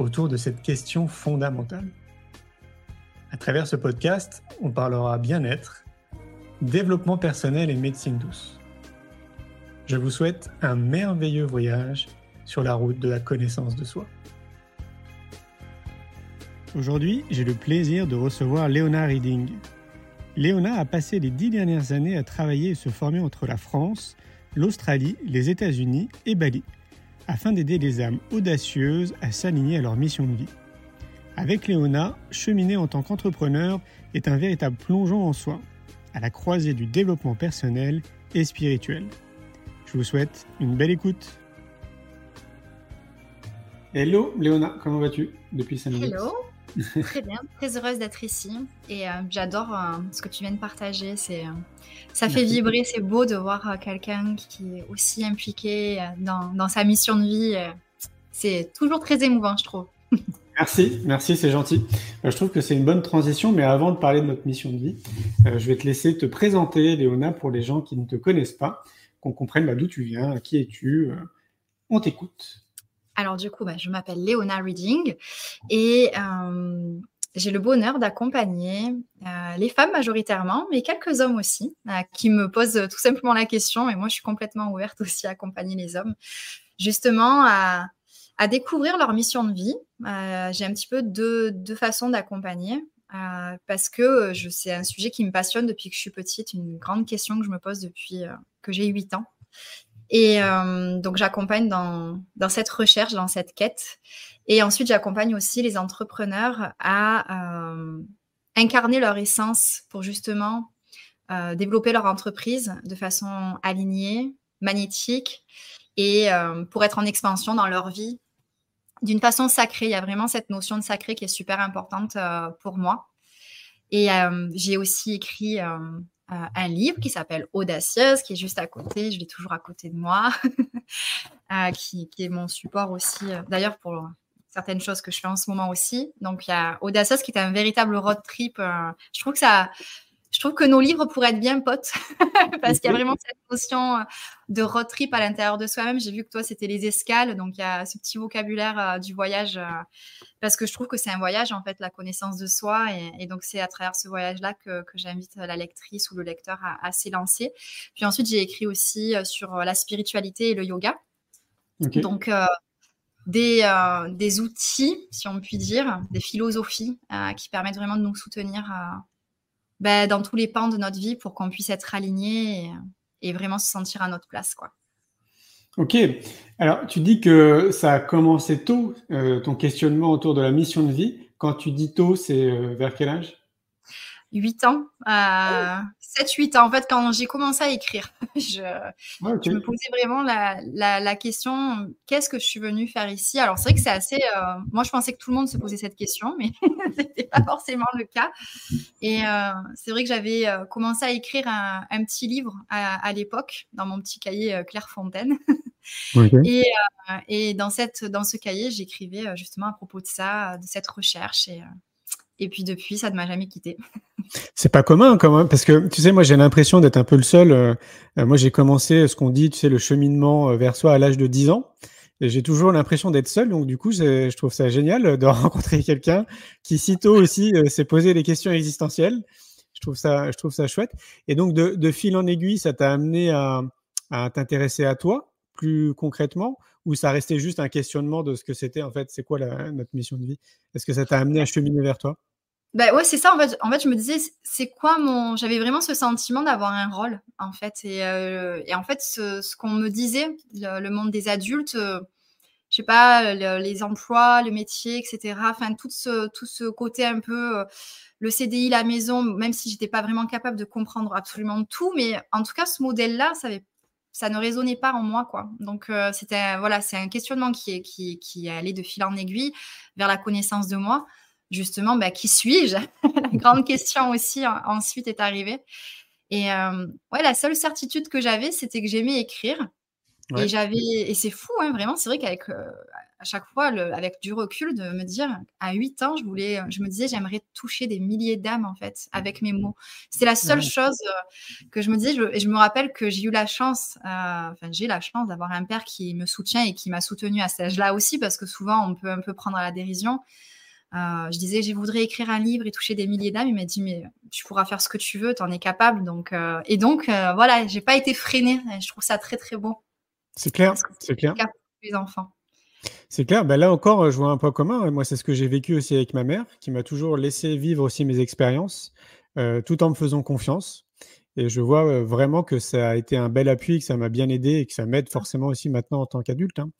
autour de cette question fondamentale. À travers ce podcast, on parlera bien-être, développement personnel et médecine douce. Je vous souhaite un merveilleux voyage sur la route de la connaissance de soi. Aujourd'hui, j'ai le plaisir de recevoir Léona Reading. Léona a passé les dix dernières années à travailler et se former entre la France, l'Australie, les États-Unis et Bali, afin d'aider les âmes audacieuses à s'aligner à leur mission de vie. Avec Léona, cheminer en tant qu'entrepreneur est un véritable plongeon en soi, à la croisée du développement personnel et spirituel. Je vous souhaite une belle écoute. Hello Léona, comment vas-tu depuis 5 minutes Hello, très bien, très heureuse d'être ici et euh, j'adore euh, ce que tu viens de partager. C'est, euh, ça fait Merci. vibrer, c'est beau de voir quelqu'un qui est aussi impliqué dans, dans sa mission de vie. C'est toujours très émouvant, je trouve. Merci, merci, c'est gentil. Je trouve que c'est une bonne transition, mais avant de parler de notre mission de vie, je vais te laisser te présenter, Léona, pour les gens qui ne te connaissent pas, qu'on comprenne bah, d'où tu viens, qui es-tu. On t'écoute. Alors du coup, bah, je m'appelle Léona Reading et euh, j'ai le bonheur d'accompagner euh, les femmes majoritairement, mais quelques hommes aussi, euh, qui me posent tout simplement la question, et moi je suis complètement ouverte aussi à accompagner les hommes, justement à, découvrir leur mission de vie. J'ai un petit peu deux, deux façons d'accompagner. parce que c'est un sujet qui me passionne depuis que je suis petite, une grande question que je me pose depuis que j'ai 8 ans. Et euh, donc, j'accompagne dans, cette recherche, dans cette quête. Et ensuite, j'accompagne aussi les entrepreneurs à euh, incarner leur essence pour justement euh, développer leur entreprise de façon alignée, magnétique et pour être en expansion dans leur vie d'une façon sacrée. Il y a vraiment cette notion de sacré qui est super importante pour moi. Et j'ai aussi écrit euh, un livre qui s'appelle Audacieuse, qui est juste à côté, je l'ai toujours à côté de moi, euh, qui, qui est mon support aussi, euh, d'ailleurs pour certaines choses que je fais en ce moment aussi. Donc il y a Audacieuse qui est un véritable road trip. je trouve que ça, je trouve que nos livres pourraient être bien potes parce qu'il y a vraiment cette notion euh, de road trip à l'intérieur de soi-même. J'ai vu que toi c'était les escales, donc il y a ce petit vocabulaire euh, du voyage euh, parce que je trouve que c'est un voyage en fait, la connaissance de soi et, et donc c'est à travers ce voyage-là que, que j'invite la lectrice ou le lecteur à, à s'élancer. Puis ensuite j'ai écrit aussi sur la spiritualité et le yoga. Donc, euh, des, euh, des outils, si on peut dire, des philosophies euh, qui permettent vraiment de nous soutenir ben, dans tous les pans de notre vie pour qu'on puisse être aligné et, vraiment se sentir à notre place. Quoi. Ok. Alors, tu dis que ça a commencé tôt, euh, ton questionnement autour de la mission de vie. Quand tu dis tôt, c'est euh, vers quel âge? 8 ans, euh, 7-8 ans, en fait, quand j'ai commencé à écrire, je, me posais vraiment la, la, la question qu'est-ce que je suis venue faire ici? Alors, c'est vrai que c'est assez. euh, moi, je pensais que tout le monde se posait cette question, mais c'était pas forcément le cas. Et euh, c'est vrai que j'avais euh, commencé à écrire un, un petit livre à, à l'époque, dans mon petit cahier euh, Clairefontaine. Et, et dans, cette, dans ce cahier, j'écrivais justement à propos de ça, de cette recherche. Et, et puis depuis, ça ne m'a jamais quitté. C'est pas commun quand même, parce que tu sais, moi j'ai l'impression d'être un peu le seul. euh, euh, moi j'ai commencé ce qu'on dit, tu sais, le cheminement euh, vers soi à l'âge de 10 ans. J'ai toujours l'impression d'être seul, donc du coup, je trouve ça génial euh, de rencontrer quelqu'un qui sitôt aussi euh, s'est posé des questions existentielles. Je trouve ça, je trouve ça chouette. Et donc de, fil en aiguille, ça t'a amené à, t'intéresser à toi plus concrètement, ou ça restait juste un questionnement de ce que c'était en fait, c'est quoi notre mission de vie? Est-ce que ça t'a amené à cheminer vers toi? Ben ouais, c'est ça. En fait, en fait, je me disais, c'est quoi mon. J'avais vraiment ce sentiment d'avoir un rôle, en fait. Et, euh, et en fait, ce, qu'on me disait, le, monde des adultes, euh, je sais pas, le- les emplois, le métier, etc. Enfin, tout ce, tout ce côté un peu. euh, le CDI, la maison, même si j'étais pas vraiment capable de comprendre absolument tout, mais en tout cas, ce modèle-là, ça avait ça ne résonnait pas en moi, quoi. Donc, euh, c'était, voilà, c'est un questionnement qui est, qui, qui allé de fil en aiguille vers la connaissance de moi. Justement, bah, qui suis-je? La grande question aussi, ensuite, est arrivée. Et euh, ouais, la seule certitude que j'avais, c'était que j'aimais écrire. Et j'avais, et c'est fou, hein, vraiment, c'est vrai qu'avec euh, à chaque fois, avec du recul, de me dire, à 8 ans, je voulais, je me disais, j'aimerais toucher des milliers d'âmes, en fait, avec mes mots. C'est la seule chose euh, que je me disais, et je me rappelle que j'ai eu la chance, enfin, j'ai la chance d'avoir un père qui me soutient et qui m'a soutenu à cet âge-là aussi, parce que souvent, on peut un peu prendre à la dérision. Je disais, je voudrais écrire un livre et toucher des milliers d'âmes. Il m'a dit, mais tu pourras faire ce que tu veux, tu en es capable. Donc, et donc, voilà, j'ai pas été freinée. je trouve ça très, très beau. C'est clair, c'est clair. Pour les enfants. C'est clair. Ben là encore, je vois un point commun. Moi, c'est ce que j'ai vécu aussi avec ma mère, qui m'a toujours laissé vivre aussi mes expériences, euh, tout en me faisant confiance. Et je vois euh, vraiment que ça a été un bel appui, que ça m'a bien aidé et que ça m'aide forcément aussi maintenant en tant qu'adulte. Hein.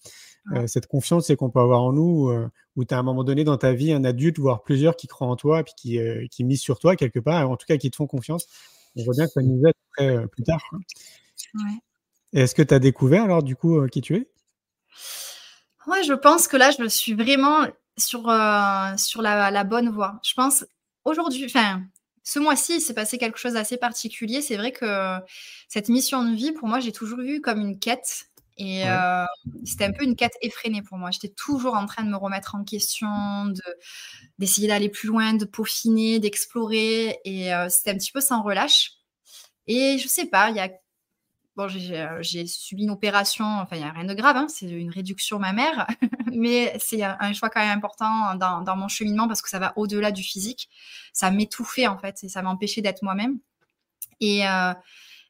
Euh, cette confiance, c'est qu'on peut avoir en nous, où tu as à un moment donné dans ta vie un adulte, voire plusieurs qui croient en toi, puis qui, qui misent sur toi quelque part, en tout cas qui te font confiance. On voit bien que ça nous aide après, plus tard. Ouais. Et est-ce que tu as découvert alors du coup qui tu es? Ouais, je pense que là, je suis vraiment sur, euh, sur la, bonne voie. Je pense aujourd'hui, enfin, ce mois-ci, il s'est passé quelque chose d'assez particulier. C'est vrai que cette mission de vie, pour moi, j'ai toujours vu comme une quête. Et euh, c'était un peu une quête effrénée pour moi. J'étais toujours en train de me remettre en question, de, d'essayer d'aller plus loin, de peaufiner, d'explorer. Et euh, c'était un petit peu sans relâche. Et je sais pas, il y a euh, j'ai subi une opération, enfin, il n'y a rien de grave, hein, c'est une réduction mammaire, mais c'est un choix quand même important dans, mon cheminement parce que ça va au-delà du physique. Ça m'étouffait, en fait, et ça m'empêchait d'être moi-même. Et, euh,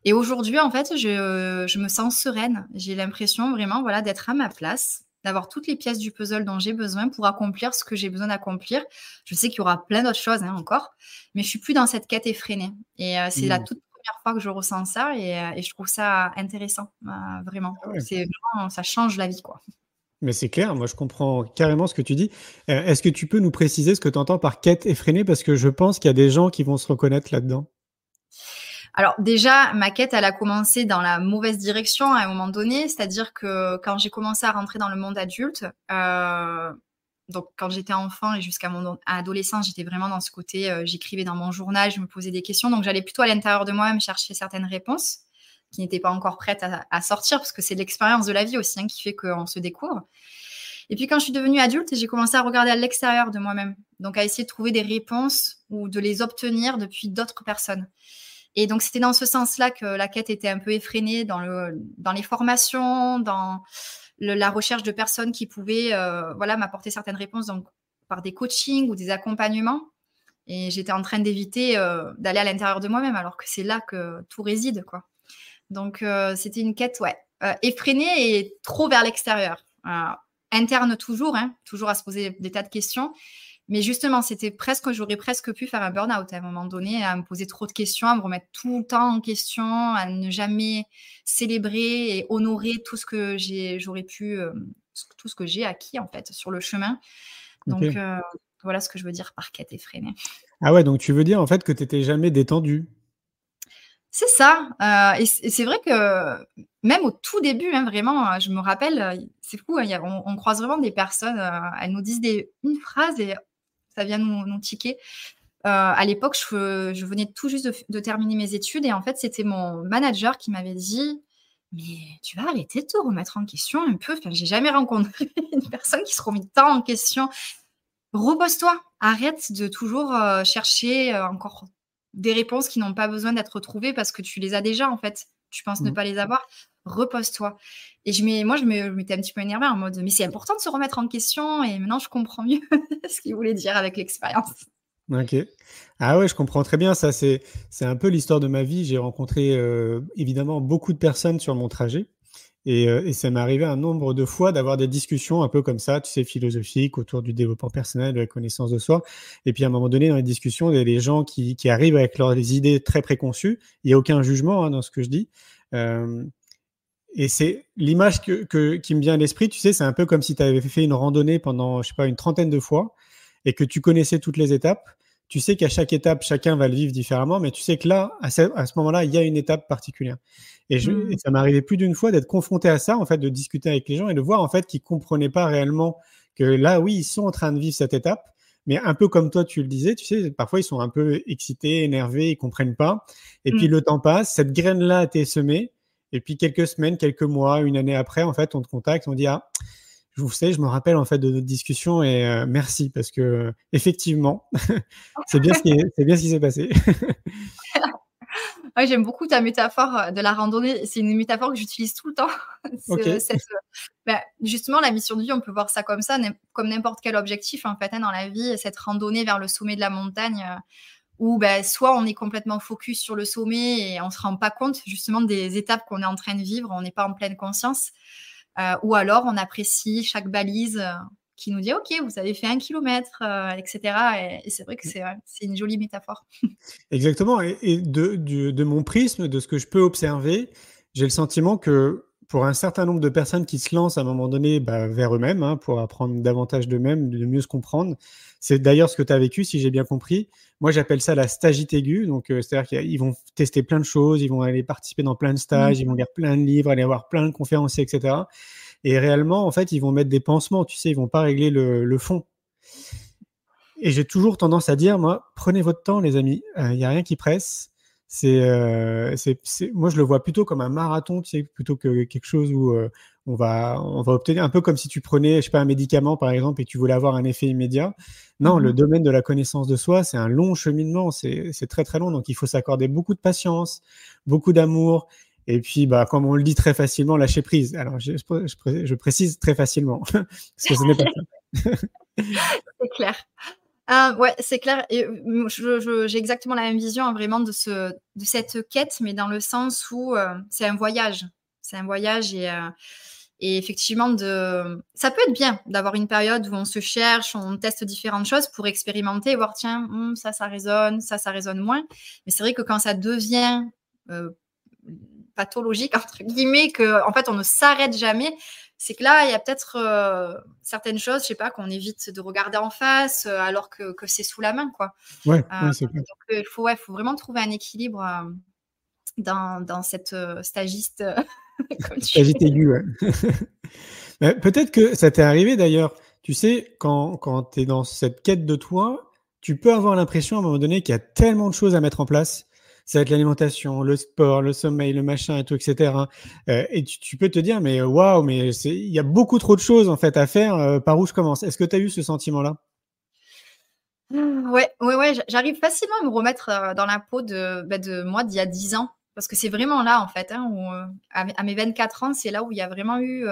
et aujourd'hui, en fait, je, je, me sens sereine. J'ai l'impression vraiment voilà, d'être à ma place, d'avoir toutes les pièces du puzzle dont j'ai besoin pour accomplir ce que j'ai besoin d'accomplir. Je sais qu'il y aura plein d'autres choses hein, encore, mais je suis plus dans cette quête effrénée. Et euh, c'est la mmh. toute première fois que je ressens ça et, euh, je trouve ça intéressant, euh, vraiment. Ah c'est ça change la vie, quoi. Mais c'est clair, moi je comprends carrément ce que tu dis. Euh, est-ce que tu peux nous préciser ce que tu entends par quête effrénée? Parce que je pense qu'il y a des gens qui vont se reconnaître là-dedans. Alors déjà, ma quête, elle a commencé dans la mauvaise direction à un moment donné, c'est-à-dire que quand j'ai commencé à rentrer dans le monde adulte, donc quand j'étais enfant et jusqu'à mon adolescence, j'étais vraiment dans ce côté, euh, j'écrivais dans mon journal, je me posais des questions, donc j'allais plutôt à l'intérieur de moi-même chercher certaines réponses qui n'étaient pas encore prêtes à, sortir, parce que c'est l'expérience de la vie aussi hein, qui fait qu'on se découvre. Et puis quand je suis devenue adulte, j'ai commencé à regarder à l'extérieur de moi-même, donc à essayer de trouver des réponses ou de les obtenir depuis d'autres personnes. Et donc c'était dans ce sens-là que la quête était un peu effrénée dans, le, dans les formations, dans la recherche de personnes qui pouvaient euh, voilà, m'apporter certaines réponses donc, par des coachings ou des accompagnements. Et j'étais en train d'éviter euh, d'aller à l'intérieur de moi-même, alors que c'est là que tout réside. quoi. Donc, euh, c'était une quête ouais, effrénée et trop vers l'extérieur. interne toujours, hein, toujours à se poser des tas de questions. Mais justement, c'était presque, j'aurais presque pu faire un burn-out à un moment donné, à me poser trop de questions, à me remettre tout le temps en question, à ne jamais célébrer et honorer tout ce que j'ai, j'aurais pu, euh, tout ce que j'ai acquis en fait sur le chemin. Donc euh, voilà ce que je veux dire par quête effrénée. Ah ouais, donc tu veux dire en fait que tu n'étais jamais détendu c'est ça. Euh, et c'est vrai que même au tout début, hein, vraiment, je me rappelle, c'est fou, hein, on, croise vraiment des personnes, elles nous disent des, une phrase et ça vient nous, nous tiquer. Euh, à l'époque, je, venais tout juste de, terminer mes études et en fait, c'était mon manager qui m'avait dit Mais tu vas arrêter de te remettre en question un peu. Enfin, j'ai jamais rencontré une personne qui se remet tant en question. Repose-toi, arrête de toujours euh, chercher euh, encore des réponses qui n'ont pas besoin d'être trouvées parce que tu les as déjà en fait. Tu penses ne mmh. pas les avoir repose-toi. Et je moi, je m'étais un petit peu énervée en mode, mais c'est important de se remettre en question. Et maintenant, je comprends mieux ce qu'il voulait dire avec l'expérience. Ok. Ah ouais, je comprends très bien. Ça, c'est, un peu l'histoire de ma vie. J'ai rencontré euh, évidemment beaucoup de personnes sur mon trajet. Et, euh, et ça m'est arrivé un nombre de fois d'avoir des discussions un peu comme ça, tu sais, philosophiques autour du développement personnel, de la connaissance de soi. Et puis à un moment donné, dans les discussions, il y a des gens qui, qui arrivent avec leurs idées très préconçues. Il n'y a aucun jugement hein, dans ce que je dis. Euh, et c'est l'image que, qui me vient à l'esprit, tu sais, c'est un peu comme si tu avais fait une randonnée pendant, je sais pas, une trentaine de fois et que tu connaissais toutes les étapes. tu sais qu'à chaque étape, chacun va le vivre différemment, mais tu sais que là, à ce, moment-là, il y a une étape particulière. Et, je, mmh. ça m'est arrivé plus d'une fois d'être confronté à ça, en fait, de discuter avec les gens et de voir en fait qu'ils comprenaient pas réellement que là, oui, ils sont en train de vivre cette étape, mais un peu comme toi, tu le disais, tu sais, parfois ils sont un peu excités, énervés, ils comprennent pas. Et puis mmh. le temps passe, cette graine-là a été semée, et puis quelques semaines, quelques mois, une année après, en fait, on te contacte, on dit ah, je vous sais, je me rappelle en fait de notre discussion et euh, merci parce que effectivement, c'est bien ce qui c'est bien ce qui s'est passé. j'aime beaucoup ta métaphore euh, de la randonnée. C'est une métaphore que j'utilise tout le temps. Bah, justement, la mission de vie, on peut voir ça comme ça, comme n'importe quel objectif en fait hein, dans la vie. Cette randonnée vers le sommet de la montagne, euh, où bah, soit on est complètement focus sur le sommet et on se rend pas compte justement des étapes qu'on est en train de vivre, on n'est pas en pleine conscience, euh, ou alors on apprécie chaque balise qui nous dit OK, vous avez fait un kilomètre, euh, etc. Et, c'est vrai que c'est, une jolie métaphore. Exactement. Et, de, de, mon prisme, de ce que je peux observer, j'ai le sentiment que pour un certain nombre de personnes qui se lancent à un moment donné bah, vers eux-mêmes, hein, pour apprendre davantage d'eux-mêmes, de mieux se comprendre, c'est d'ailleurs ce que tu as vécu, si j'ai bien compris. Moi, j'appelle ça la stagite aiguë. Donc, euh, c'est-à-dire qu'ils vont tester plein de choses, ils vont aller participer dans plein de stages, mmh. ils vont lire plein de livres, aller voir plein de conférences, etc. Et réellement, en fait, ils vont mettre des pansements, tu sais, ils vont pas régler le, fond. Et j'ai toujours tendance à dire, moi, prenez votre temps, les amis. Il euh, n'y a rien qui presse. Euh, c'est, c'est, moi, je le vois plutôt comme un marathon, tu sais, plutôt que quelque chose où euh, on va, on va obtenir un peu comme si tu prenais, je sais pas, un médicament par exemple et tu voulais avoir un effet immédiat. Non, le mmh domaine de la connaissance de soi, c'est un long cheminement, c'est, c'est très très long, donc il faut s'accorder beaucoup de patience, beaucoup d'amour et puis, bah, comme on le dit très facilement, lâcher prise. Alors, je, je, précise très facilement, parce que ce n'est pas ça. c'est clair. Euh, ouais, c'est clair. Et j'ai exactement la même vision hein, vraiment de, ce, de cette quête, mais dans le sens où euh, c'est un voyage. C'est un voyage et, euh, effectivement, ça peut être bien d'avoir une période où on se cherche, on teste différentes choses pour expérimenter voir, tiens, hmm, ça, ça résonne, ça, ça résonne moins. Mais c'est vrai que quand ça devient pathologique, entre guillemets, que en fait on ne s'arrête jamais, c'est que là, il y a peut-être euh, certaines choses, je sais pas, qu'on évite de regarder en face euh, alors que, que c'est sous la main, quoi. Ouais, euh, donc il faut, ouais, faut vraiment trouver un équilibre dans, dans, cette stagiste. stagiste aiguë, Peut-être que ça t'est arrivé d'ailleurs. Tu sais, quand, quand tu es dans cette quête de toi, tu peux avoir l'impression à un moment donné qu'il y a tellement de choses à mettre en place ça va être l'alimentation, le sport, le sommeil, le machin et tout, etc. Euh, et tu, peux te dire, mais waouh, mais il y a beaucoup trop de choses en fait à faire. Euh, par où je commence Est-ce que tu as eu ce sentiment-là? Ouais, ouais, ouais. J'arrive facilement à me remettre euh, dans la peau de, bah, de moi d'il y a 10 ans. Parce que c'est vraiment là, en fait, hein, à, mes 24 ans, c'est là où il y a vraiment eu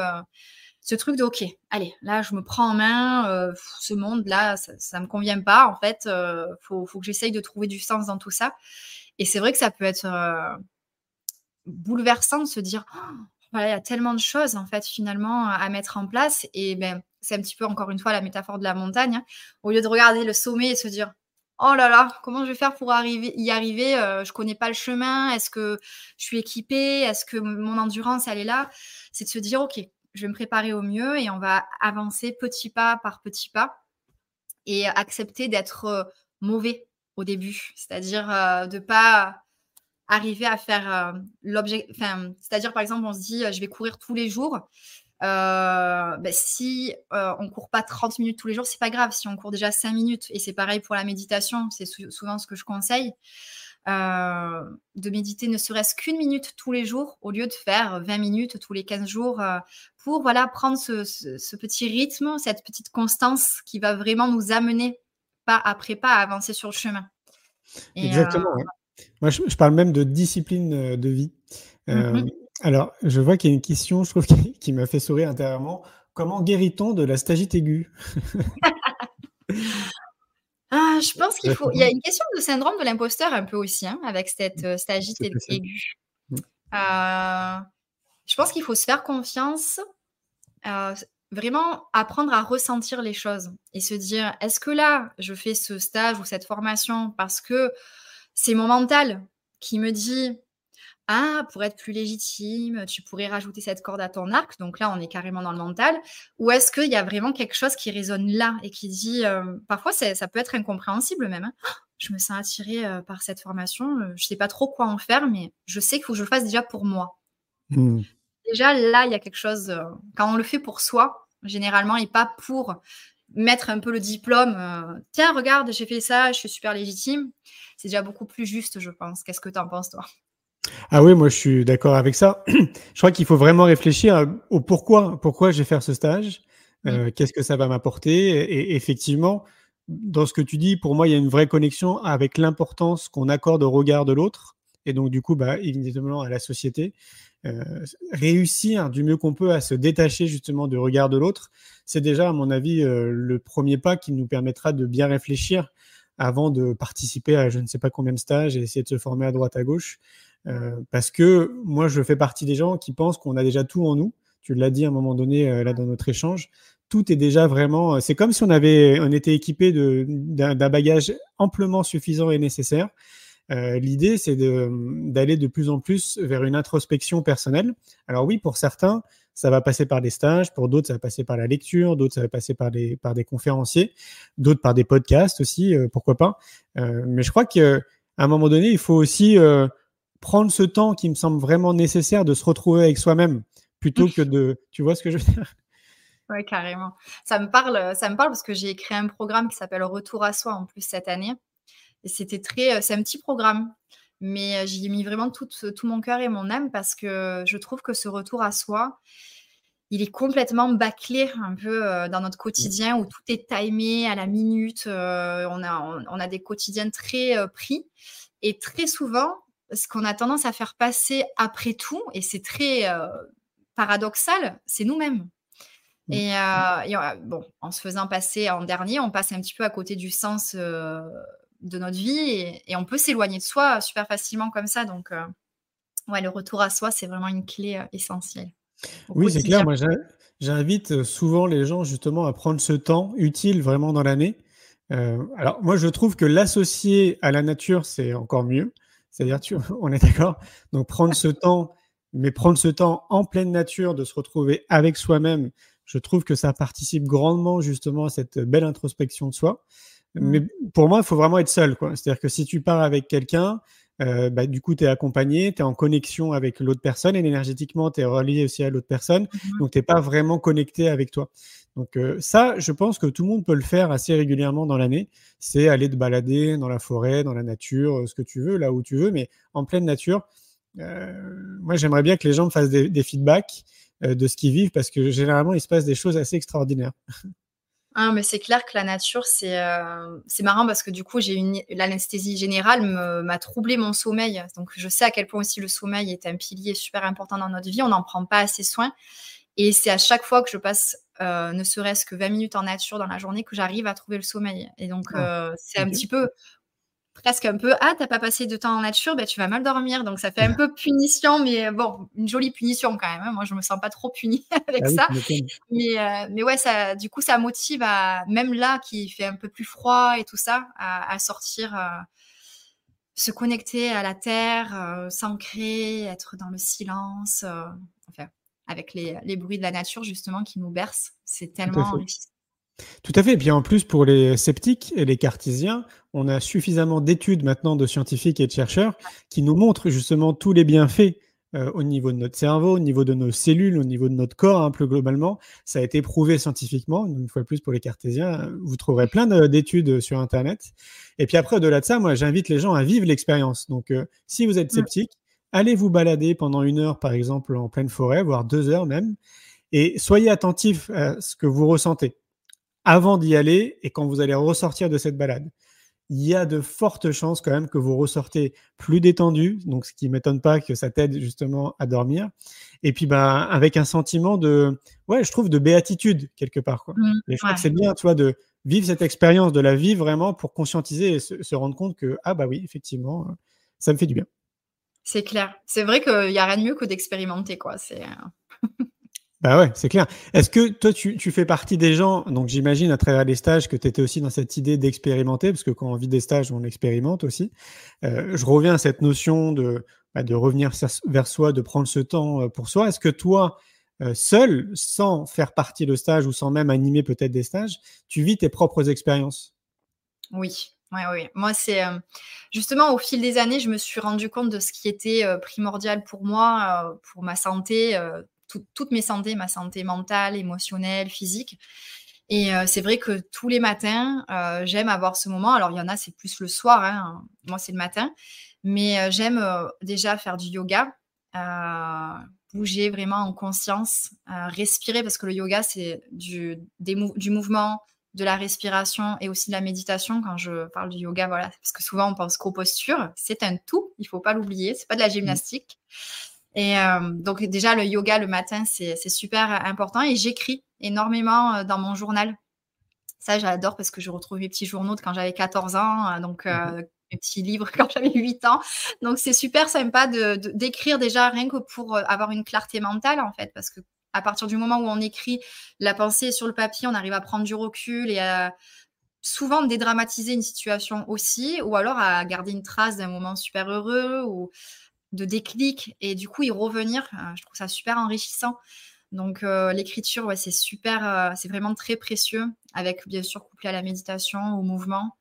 ce truc de OK, allez, là, je me prends en main, ce monde-là, ça ne me convient pas, en fait, il faut, que j'essaye de trouver du sens dans tout ça. Et c'est vrai que ça peut être bouleversant de se dire, oh, il y a tellement de choses en fait finalement à mettre en place. Et ben, c'est un petit peu encore une fois la métaphore de la montagne. Hein. Au lieu de regarder le sommet et se dire, oh là là, comment je vais faire pour y arriver euh, Je connais pas le chemin. Est-ce que je suis équipée Est-ce que mon endurance elle est là? C'est de se dire, ok, je vais me préparer au mieux et on va avancer petit pas par petit pas et accepter d'être mauvais au début, c'est-à-dire euh, de pas arriver à faire euh, l'objet. Enfin, c'est-à-dire par exemple, on se dit, euh, je vais courir tous les jours. Ben, si on court pas 30 minutes tous les jours, c'est pas grave. Si on court déjà 5 minutes, et c'est pareil pour la méditation, c'est souvent ce que je conseille. de méditer ne serait-ce qu'une minute tous les jours au lieu de faire 20 minutes tous les 15 jours pour voilà prendre ce, ce, petit rythme, cette petite constance qui va vraiment nous amener pas après pas à avancer sur le chemin. Exactement. Euh, Moi, je, parle même de discipline euh, de vie. Euh, mm-hmm. Alors, je vois qu'il y a une question, je trouve, qui, m'a fait sourire intérieurement. Comment guérit-on de la stagite aiguë? Ah, Je pense qu'il faut. Il y a une question de syndrome de l'imposteur un peu aussi, hein, avec cette stagite aiguë. Mm. je pense qu'il faut se faire confiance vraiment apprendre à ressentir les choses et se dire est-ce que là, je fais ce stage ou cette formation parce que c'est mon mental qui me dit ah, pour être plus légitime, tu pourrais rajouter cette corde à ton arc. Donc là, on est carrément dans le mental. Ou est-ce qu'il y a vraiment quelque chose qui résonne là et qui dit, euh, parfois ça peut être incompréhensible même. Hein. je me sens attirée par cette formation. Je ne sais pas trop quoi en faire, mais je sais qu'il faut que je le fasse déjà pour moi. Mmh. Déjà, là, il y a quelque chose. quand on le fait pour soi, généralement, et pas pour mettre un peu le diplôme. Tiens, regarde, j'ai fait ça, je suis super légitime. C'est déjà beaucoup plus juste, je pense. Qu'est-ce que tu en penses, toi? Ah oui, moi je suis d'accord avec ça. je crois qu'il faut vraiment réfléchir au pourquoi, pourquoi je vais faire ce stage, euh, qu'est-ce que ça va m'apporter? Et, effectivement, dans ce que tu dis, pour moi, il y a une vraie connexion avec l'importance qu'on accorde au regard de l'autre, et donc du coup, bah, évidemment, à la société. Euh, réussir du mieux qu'on peut à se détacher justement du regard de l'autre, c'est déjà, à mon avis, euh, le premier pas qui nous permettra de bien réfléchir avant de participer à je ne sais pas combien de stages et essayer de se former à droite à gauche. Euh, parce que moi, je fais partie des gens qui pensent qu'on a déjà tout en nous. Tu l'as dit à un moment donné là dans notre échange. Tout est déjà vraiment. C'est comme si on avait, on était équipé d'un bagage amplement suffisant et nécessaire. L'idée, c'est d'aller de, plus en plus vers une introspection personnelle. Alors oui, pour certains, ça va passer par des stages, pour d'autres, ça va passer par la lecture, d'autres, ça va passer par des, par des conférenciers, d'autres par des podcasts aussi, pourquoi pas. mais je crois qu'à un moment donné, il faut aussi prendre ce temps qui me semble vraiment nécessaire de se retrouver avec soi-même plutôt que de. Tu vois ce que je veux dire? Oui, carrément. Ça me parle, ça me parle parce que j'ai créé un programme qui s'appelle Retour à soi en plus cette année. Et c'était très. Euh, c'est un petit programme, mais euh, j'y ai mis vraiment tout, tout mon cœur et mon âme parce que je trouve que ce retour à soi, il est complètement bâclé un peu euh, dans notre quotidien où tout est timé à la minute. on, a, on, a des quotidiens très pris. Et très souvent, ce qu'on a tendance à faire passer après tout, et c'est très euh, paradoxal, c'est nous-mêmes. Mmh. Et, euh, bon, en se faisant passer en dernier, on passe un petit peu à côté du sens euh, de notre vie et, on peut s'éloigner de soi super facilement comme ça. Donc, ouais, le retour à soi, c'est vraiment une clé essentielle. Oui, c'est clair. Moi, j'invite souvent les gens justement à prendre ce temps utile vraiment dans l'année. alors, moi, je trouve que l'associer à la nature, c'est encore mieux. C'est-à-dire, tu, on est d'accord Donc, prendre ce temps, mais prendre ce temps en pleine nature, de se retrouver avec soi-même, je trouve que ça participe grandement justement à cette belle introspection de soi. Mais pour moi, il faut vraiment être seul. C'est-à-dire que si tu pars avec quelqu'un, euh, bah, du coup, tu es accompagné, tu es en connexion avec l'autre personne et énergétiquement, tu es relié aussi à l'autre personne. Mmh donc, tu n'es pas vraiment connecté avec toi. Donc euh, ça, je pense que tout le monde peut le faire assez régulièrement dans l'année. C'est aller te balader dans la forêt, dans la nature, euh, ce que tu veux, là où tu veux, mais en pleine nature. moi, j'aimerais bien que les gens me fassent des, feedbacks de ce qu'ils vivent parce que généralement, il se passe des choses assez extraordinaires. Ah, mais c'est clair que la nature, c'est euh, marrant parce que du coup, j'ai une l'anesthésie générale m'a troublé mon sommeil. Donc, je sais à quel point aussi le sommeil est un pilier super important dans notre vie. On n'en prend pas assez soin. Et c'est à chaque fois que je passe euh, ne serait-ce que 20 minutes en nature dans la journée que j'arrive à trouver le sommeil. Et donc, ah, euh, c'est un petit peu presque un peu ah t'as pas passé de temps en nature ben tu vas mal dormir. Donc ça fait un peu punition mais bon une jolie punition quand même hein. moi je me sens pas trop punie avec ah ça. mais euh, mais ouais ça du coup ça motive à même là qui fait un peu plus froid et tout ça à, sortir euh, se connecter à la terre euh, s'ancrer être dans le silence enfin avec les, les, bruits de la nature justement qui nous bercent. C'est tellement enrichissant tout à fait. Et puis en plus, pour les sceptiques et les cartésiens, on a suffisamment d'études maintenant de scientifiques et de chercheurs qui nous montrent justement tous les bienfaits euh, au niveau de notre cerveau, au niveau de nos cellules, au niveau de notre corps, un hein, peu globalement. Ça a été prouvé scientifiquement. Une fois de plus, pour les cartésiens, vous trouverez plein d'études sur Internet. Et puis après, au-delà de ça, moi, j'invite les gens à vivre l'expérience. Donc, euh, si vous êtes sceptique, allez vous balader pendant une heure, par exemple, en pleine forêt, voire deux heures même, et soyez attentif à ce que vous ressentez avant d'y aller et quand vous allez ressortir de cette balade. Il y a de fortes chances quand même que vous ressortez plus détendu, donc ce qui m'étonne pas que ça t'aide justement à dormir. Et puis bah avec un sentiment de, ouais, je trouve de béatitude quelque part. Quoi. Mmh, et je crois que c'est bien, tu vois, de vivre cette expérience, de la vivre vraiment pour conscientiser et se, se rendre compte que ah bah oui, effectivement, ça me fait du bien. C'est clair. C'est vrai qu'il n'y a rien de mieux que d'expérimenter, quoi. C'est euh, Bah ouais, c'est clair. Est-ce que toi, tu, fais partie des gens, donc j'imagine à travers les stages que tu étais aussi dans cette idée d'expérimenter, parce que quand on vit des stages, on expérimente aussi. Euh, je reviens à cette notion de, bah, de revenir vers soi, de prendre ce temps euh, pour soi. Est-ce que toi, euh, seul, sans faire partie de stage ou sans même animer peut-être des stages, tu vis tes propres expériences? Oui, Ouais, oui. Moi, c'est justement au fil des années, je me suis rendu compte de ce qui était primordial pour moi, pour ma santé, toutes mes santé, ma santé mentale, émotionnelle, physique. Et c'est vrai que tous les matins, j'aime avoir ce moment. Alors, il y en a, c'est plus le soir. Hein. Moi, c'est le matin. Mais j'aime déjà faire du yoga, bouger vraiment en conscience, respirer, parce que le yoga, c'est du, du mouvement, de la respiration et aussi de la méditation. Quand je parle du yoga, voilà, parce que souvent on pense qu'aux postures, c'est un tout, il faut pas l'oublier, c'est pas de la gymnastique. Et donc déjà le yoga le matin, c'est super important et j'écris énormément dans mon journal. Ça, j'adore parce que je retrouve mes petits journaux de quand j'avais 14 ans, donc mmh mes petits livres quand j'avais 8 ans. Donc c'est super sympa de d'écrire déjà rien que pour avoir une clarté mentale en fait, parce que à partir du moment où on écrit, la pensée sur le papier, on arrive à prendre du recul et à souvent dédramatiser une situation aussi, ou alors à garder une trace d'un moment super heureux ou de déclic et du coup y revenir. Euh, je trouve ça super enrichissant. Donc euh, l'écriture, ouais, c'est super, euh, c'est vraiment très précieux, avec bien sûr couplé à la méditation, au mouvement,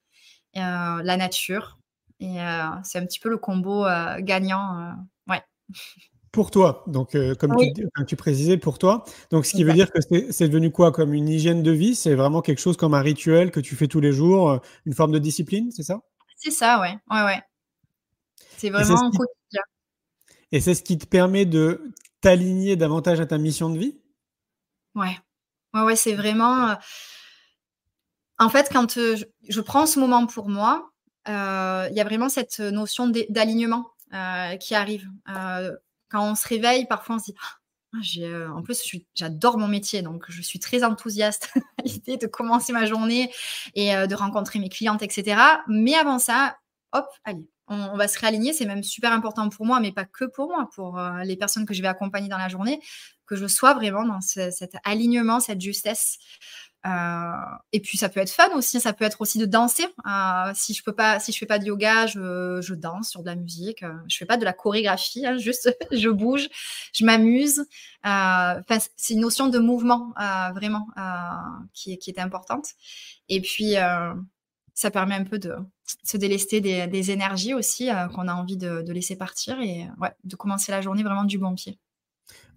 la nature. Et c'est un petit peu le combo gagnant. ouais. Pour toi, donc comme, tu, précisais, pour toi. Donc ce qui veut dire que c'est devenu quoi Comme une hygiène de vie? C'est vraiment quelque chose comme un rituel que tu fais tous les jours, une forme de discipline, c'est ça? C'est ça, ouais. ouais, ouais. C'est vraiment quotidien. Et c'est ce qui te permet de t'aligner davantage à ta mission de vie? Ouais. Ouais, ouais, c'est vraiment. En fait, quand je, prends ce moment pour moi, il y a vraiment cette notion d'alignement qui arrive quand on se réveille, parfois on se dit ah, euh, en plus, j'adore mon métier, donc je suis très enthousiaste à l'idée de commencer ma journée et euh, de rencontrer mes clientes, etc. Mais avant ça, hop, allez, on, va se réaligner. C'est même super important pour moi, mais pas que pour moi, pour euh, les personnes que je vais accompagner dans la journée, que je sois vraiment dans cet alignement, cette justesse. Euh, et puis ça peut être fun aussi, ça peut être aussi de danser. Euh, si je peux pas, si je fais pas de yoga, je, danse sur de la musique. Euh, je fais pas de la chorégraphie, hein, juste je bouge, je m'amuse. c'est une notion de mouvement vraiment qui, qui est importante. Et puis ça permet un peu de se délester des, énergies aussi qu'on a envie de, laisser partir et ouais, de commencer la journée vraiment du bon pied.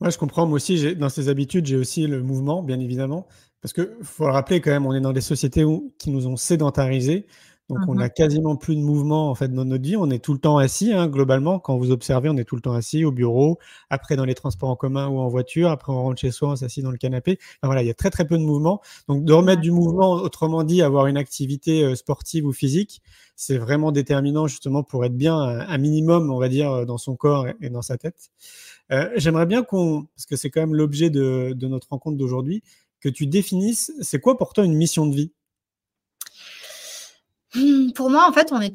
Ouais, je comprends. Moi aussi, dans ces habitudes, j'ai aussi le mouvement, bien évidemment. Parce qu'il faut le rappeler quand même, on est dans des sociétés qui nous ont sédentarisés. Donc, on n'a mmh quasiment plus de mouvement en fait dans notre vie. On est tout le temps assis, hein, globalement. Quand vous observez, on est tout le temps assis au bureau, après dans les transports en commun ou en voiture, après on rentre chez soi, on s'assit dans le canapé. voilà, il y a très très peu de mouvement. Donc, de remettre du mouvement, autrement dit, avoir une activité euh, sportive ou physique, c'est vraiment déterminant justement pour être bien un minimum, on va dire, dans son corps et dans sa tête. Euh, j'aimerais bien qu'on, parce que c'est quand même l'objet de, de notre rencontre d'aujourd'hui, que tu définisses, c'est quoi pour toi une mission de vie? Pour moi, en fait, on est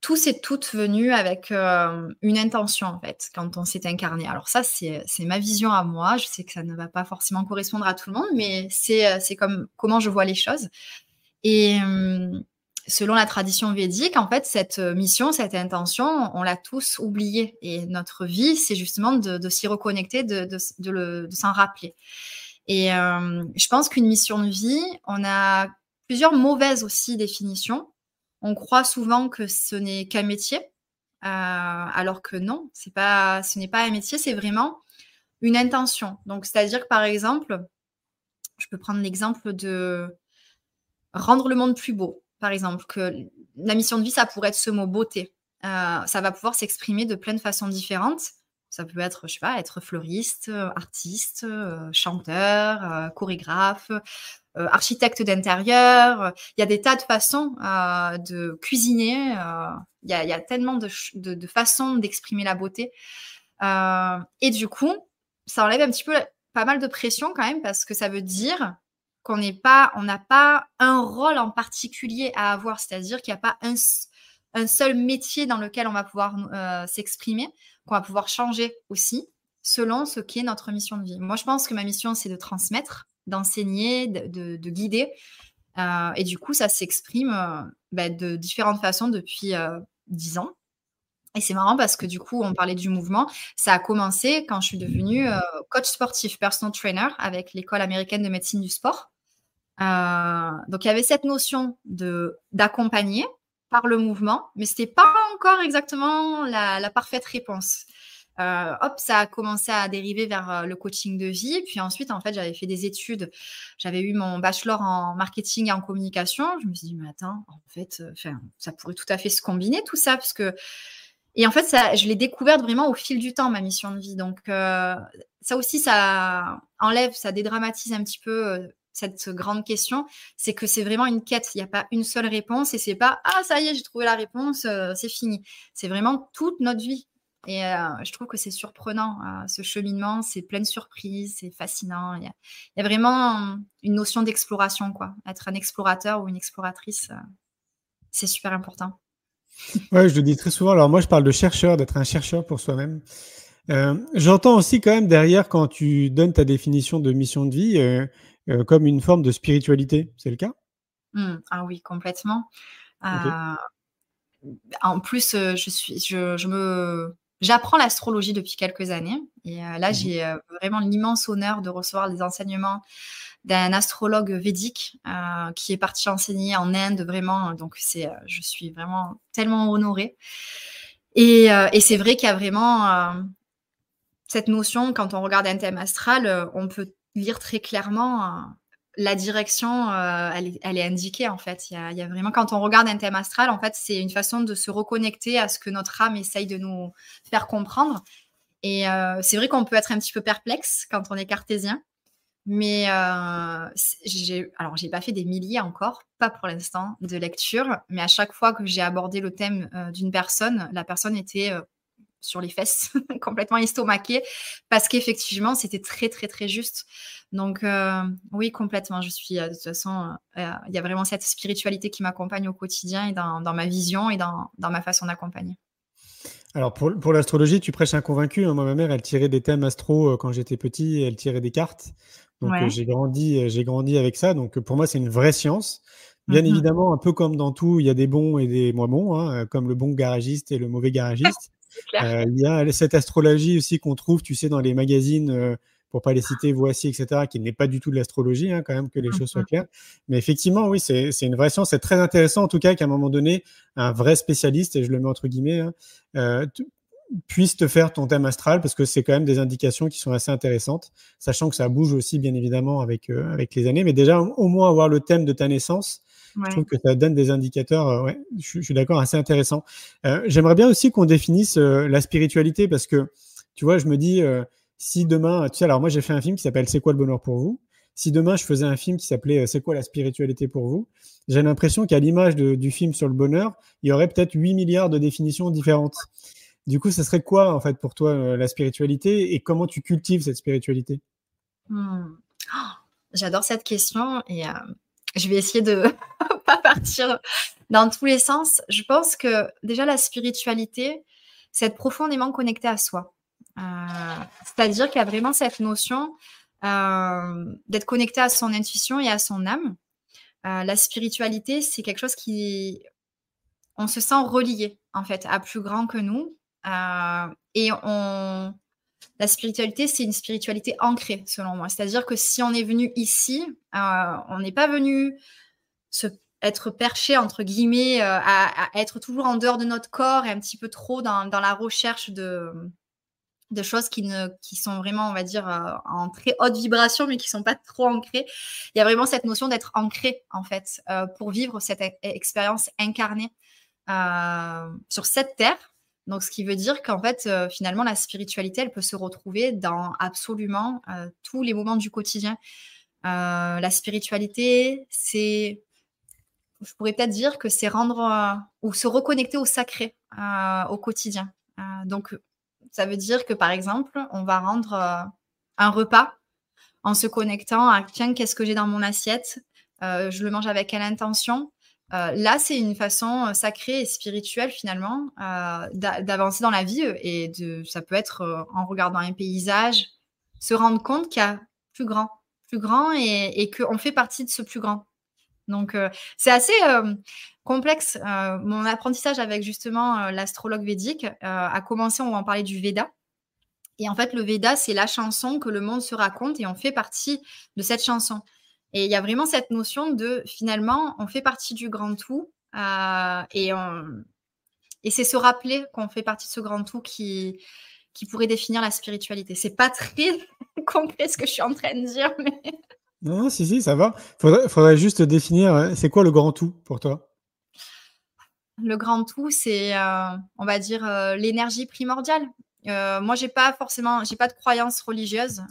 tous et toutes venus avec euh, une intention, en fait, quand on s'est incarné. Alors ça, c'est ma vision à moi. Je sais que ça ne va pas forcément correspondre à tout le monde, mais c'est euh, comme comment je vois les choses. Et hmm, selon la tradition védique, en fait, cette mission, cette intention, on l'a tous oubliée. Et notre vie, c'est justement de, s'y reconnecter, de, de s'en rappeler. Et euh, je pense qu'une mission de vie, on a plusieurs mauvaises aussi définitions. On croit souvent que ce n'est qu'un métier, euh, alors que non, ce n'est pas un métier, c'est vraiment une intention. Donc, c'est-à-dire que par exemple, je peux prendre l'exemple de rendre le monde plus beau. Par exemple, que la mission de vie, ça pourrait être ce mot beauté. Euh, ça va pouvoir s'exprimer de plein de façons différentes. Ça peut être, je sais pas, être fleuriste, euh, artiste, euh, chanteur, euh, chorégraphe, architecte d'intérieur. Il y a des tas de façons de cuisiner. Il y, a, tellement de, façons d'exprimer la beauté. et du coup, ça enlève un petit peu pas mal de pression quand même parce que ça veut dire qu'on n'est pas, on n'a pas un rôle en particulier à avoir, c'est-à-dire qu'il n'y a pas un, un, seul métier dans lequel on va pouvoir s'exprimer qu'on va pouvoir changer aussi selon ce qui est notre mission de vie. Moi, je pense que ma mission, c'est de transmettre, d'enseigner, de, guider. Euh, et du coup, ça s'exprime euh, bah, de différentes façons depuis euh, dix ans. Et c'est marrant parce que du coup, on parlait du mouvement. Ça a commencé quand je suis devenue coach sportif, personal trainer avec l'école américaine de médecine du sport. donc, il y avait cette notion de d'accompagner par le mouvement, mais c'était pas encore exactement la, parfaite réponse. Euh, hop, ça a commencé à dériver vers euh, le coaching de vie. Puis ensuite, en fait, j'avais fait des études. J'avais eu mon bachelor en marketing et en communication. Je me suis dit, mais attends, en fait, ça pourrait tout à fait se combiner tout ça, parce que et en fait, ça, je l'ai découverte vraiment au fil du temps, ma mission de vie. Donc, ça aussi, ça enlève, ça dédramatise un petit peu cette grande question, c'est que c'est vraiment une quête. Il n'y a pas une seule réponse et c'est pas ah ça y est j'ai trouvé la réponse, euh, c'est fini. C'est vraiment toute notre vie. Et euh, je trouve que c'est surprenant euh, ce cheminement, c'est plein de surprises, c'est fascinant. Il y, a, vraiment une notion d'exploration quoi. Être un explorateur ou une exploratrice, c'est super important. Ouais, je le dis très souvent. Alors moi je parle de chercheur, d'être un chercheur pour soi-même. J'entends aussi quand même derrière quand tu donnes ta définition de mission de vie euh, comme une forme de spiritualité. C'est le cas? Mmh. Ah oui, complètement. Euh, en plus, euh, je suis, je, me, j'apprends l'astrologie depuis quelques années et là, mmh j'ai vraiment l'immense honneur de recevoir les enseignements d'un astrologue védique qui est parti enseigner en Inde, vraiment. Donc, c'est, je suis vraiment tellement honorée. Et, et c'est vrai qu'il y a vraiment cette notion, quand on regarde un thème astral, on peut lire très clairement euh, la direction, euh, elle, est, indiquée en fait. Il y, a, vraiment, quand on regarde un thème astral, en fait, c'est une façon de se reconnecter à ce que notre âme essaye de nous faire comprendre. Et euh, c'est vrai qu'on peut être un petit peu perplexe quand on est cartésien. Mais euh, j'ai, alors j'ai pas fait des milliers encore, pas pour l'instant, de lecture. Mais à chaque fois que j'ai abordé le thème d'une personne, la personne était sur les fesses, complètement estomaqué, parce qu'effectivement, c'était très, très, très juste. Donc, euh, oui, complètement. Je suis, euh, de toute façon, euh, il y a vraiment cette spiritualité qui m'accompagne au quotidien et dans, ma vision et dans, ma façon d'accompagner. Alors, pour, pour l'astrologie, tu prêches un convaincu. Hein. Moi, ma mère, elle tirait des thèmes astro quand j'étais petit, elle tirait des cartes. Donc, j'ai grandi, j'ai grandi avec ça. Donc, pour moi, c'est une vraie science. Bien mmh évidemment, un peu comme dans tout, il y a des bons et des moins bons, hein, comme le bon garagiste et le mauvais garagiste. Euh, il y a cette astrologie aussi qu'on trouve, tu sais, dans les magazines, euh, pour pas les citer, voici, etc., qui n'est pas du tout de l'astrologie, hein, quand même, que les choses soient mmh claires. Mais effectivement, oui, c'est une vraie science. C'est très intéressant, en tout cas, qu'à un moment donné, un vrai spécialiste, et je le mets entre guillemets, hein, euh, puisse te faire ton thème astral parce que c'est quand même des indications qui sont assez intéressantes, sachant que ça bouge aussi bien évidemment avec, avec les années, mais déjà au moins avoir le thème de ta naissance, je trouve que ça donne des indicateurs, euh, ouais, je, suis d'accord, assez intéressant. Euh, j'aimerais bien aussi qu'on définisse euh, la spiritualité parce que, tu vois, je me dis, si demain, tu sais, alors moi j'ai fait un film qui s'appelle C'est quoi le bonheur pour vous? Si demain je faisais un film qui s'appelait C'est quoi la spiritualité pour vous? J'ai l'impression qu'à l'image du film sur le bonheur, il y aurait peut-être 8 milliards de définitions différentes. Du coup, ça serait quoi en fait pour toi la spiritualité et comment tu cultives cette spiritualité? Mmh. oh, J'adore cette question et je vais essayer de pas partir dans tous les sens. Je pense que déjà la spiritualité, c'est être profondément connecté à soi. Euh, c'est-à-dire qu'il y a vraiment cette notion euh, d'être connecté à son intuition et à son âme. Euh, la spiritualité, c'est quelque chose qui, on se sent relié en fait à plus grand que nous, et on, la spiritualité, c'est une spiritualité ancrée, selon moi. C'est-à-dire que si on est venu ici, on n'est pas venu se être perché, entre guillemets, euh, à, être toujours en dehors de notre corps et un petit peu trop dans, la recherche de, de choses qui, ne, qui sont vraiment, on va dire, euh, en très haute vibration, mais qui ne sont pas trop ancrées. Il y a vraiment cette notion d'être ancré, en fait, pour vivre cette e-, expérience incarnée sur cette terre donc, ce qui veut dire qu'en fait, euh, finalement, la spiritualité, elle peut se retrouver dans absolument euh, tous les moments du quotidien. Euh, la spiritualité, c'est, je pourrais peut-être dire que c'est rendre ou se reconnecter au sacré au quotidien. donc, ça veut dire que, par exemple, on va rendre un repas en se connectant à tiens, qu'est-ce que j'ai dans mon assiette? Je le mange avec quelle intention? Euh, là, c'est une façon euh, sacrée et spirituelle finalement euh, d'avancer dans la vie et de, ça peut être en regardant un paysage, se rendre compte qu'il y a plus grand, plus grand et, et qu'on fait partie de ce plus grand. Donc, c'est assez complexe. mon apprentissage avec justement l'astrologue védique a commencé, on va en parler du Veda. Et en fait, le Veda, c'est la chanson que le monde se raconte et on fait partie de cette chanson. Et il y a vraiment cette notion de finalement, on fait partie du grand tout. et c'est se rappeler qu'on fait partie de ce grand tout qui, pourrait définir la spiritualité. C'est pas très concret ce que je suis en train de dire, mais. Non, si, si, ça va. Faudrait, faudrait juste définir, euh, c'est quoi le grand tout pour toi? Le grand tout, c'est, euh, on va dire, euh, l'énergie primordiale. moi, j'ai pas forcément, j'ai pas de croyance religieuse,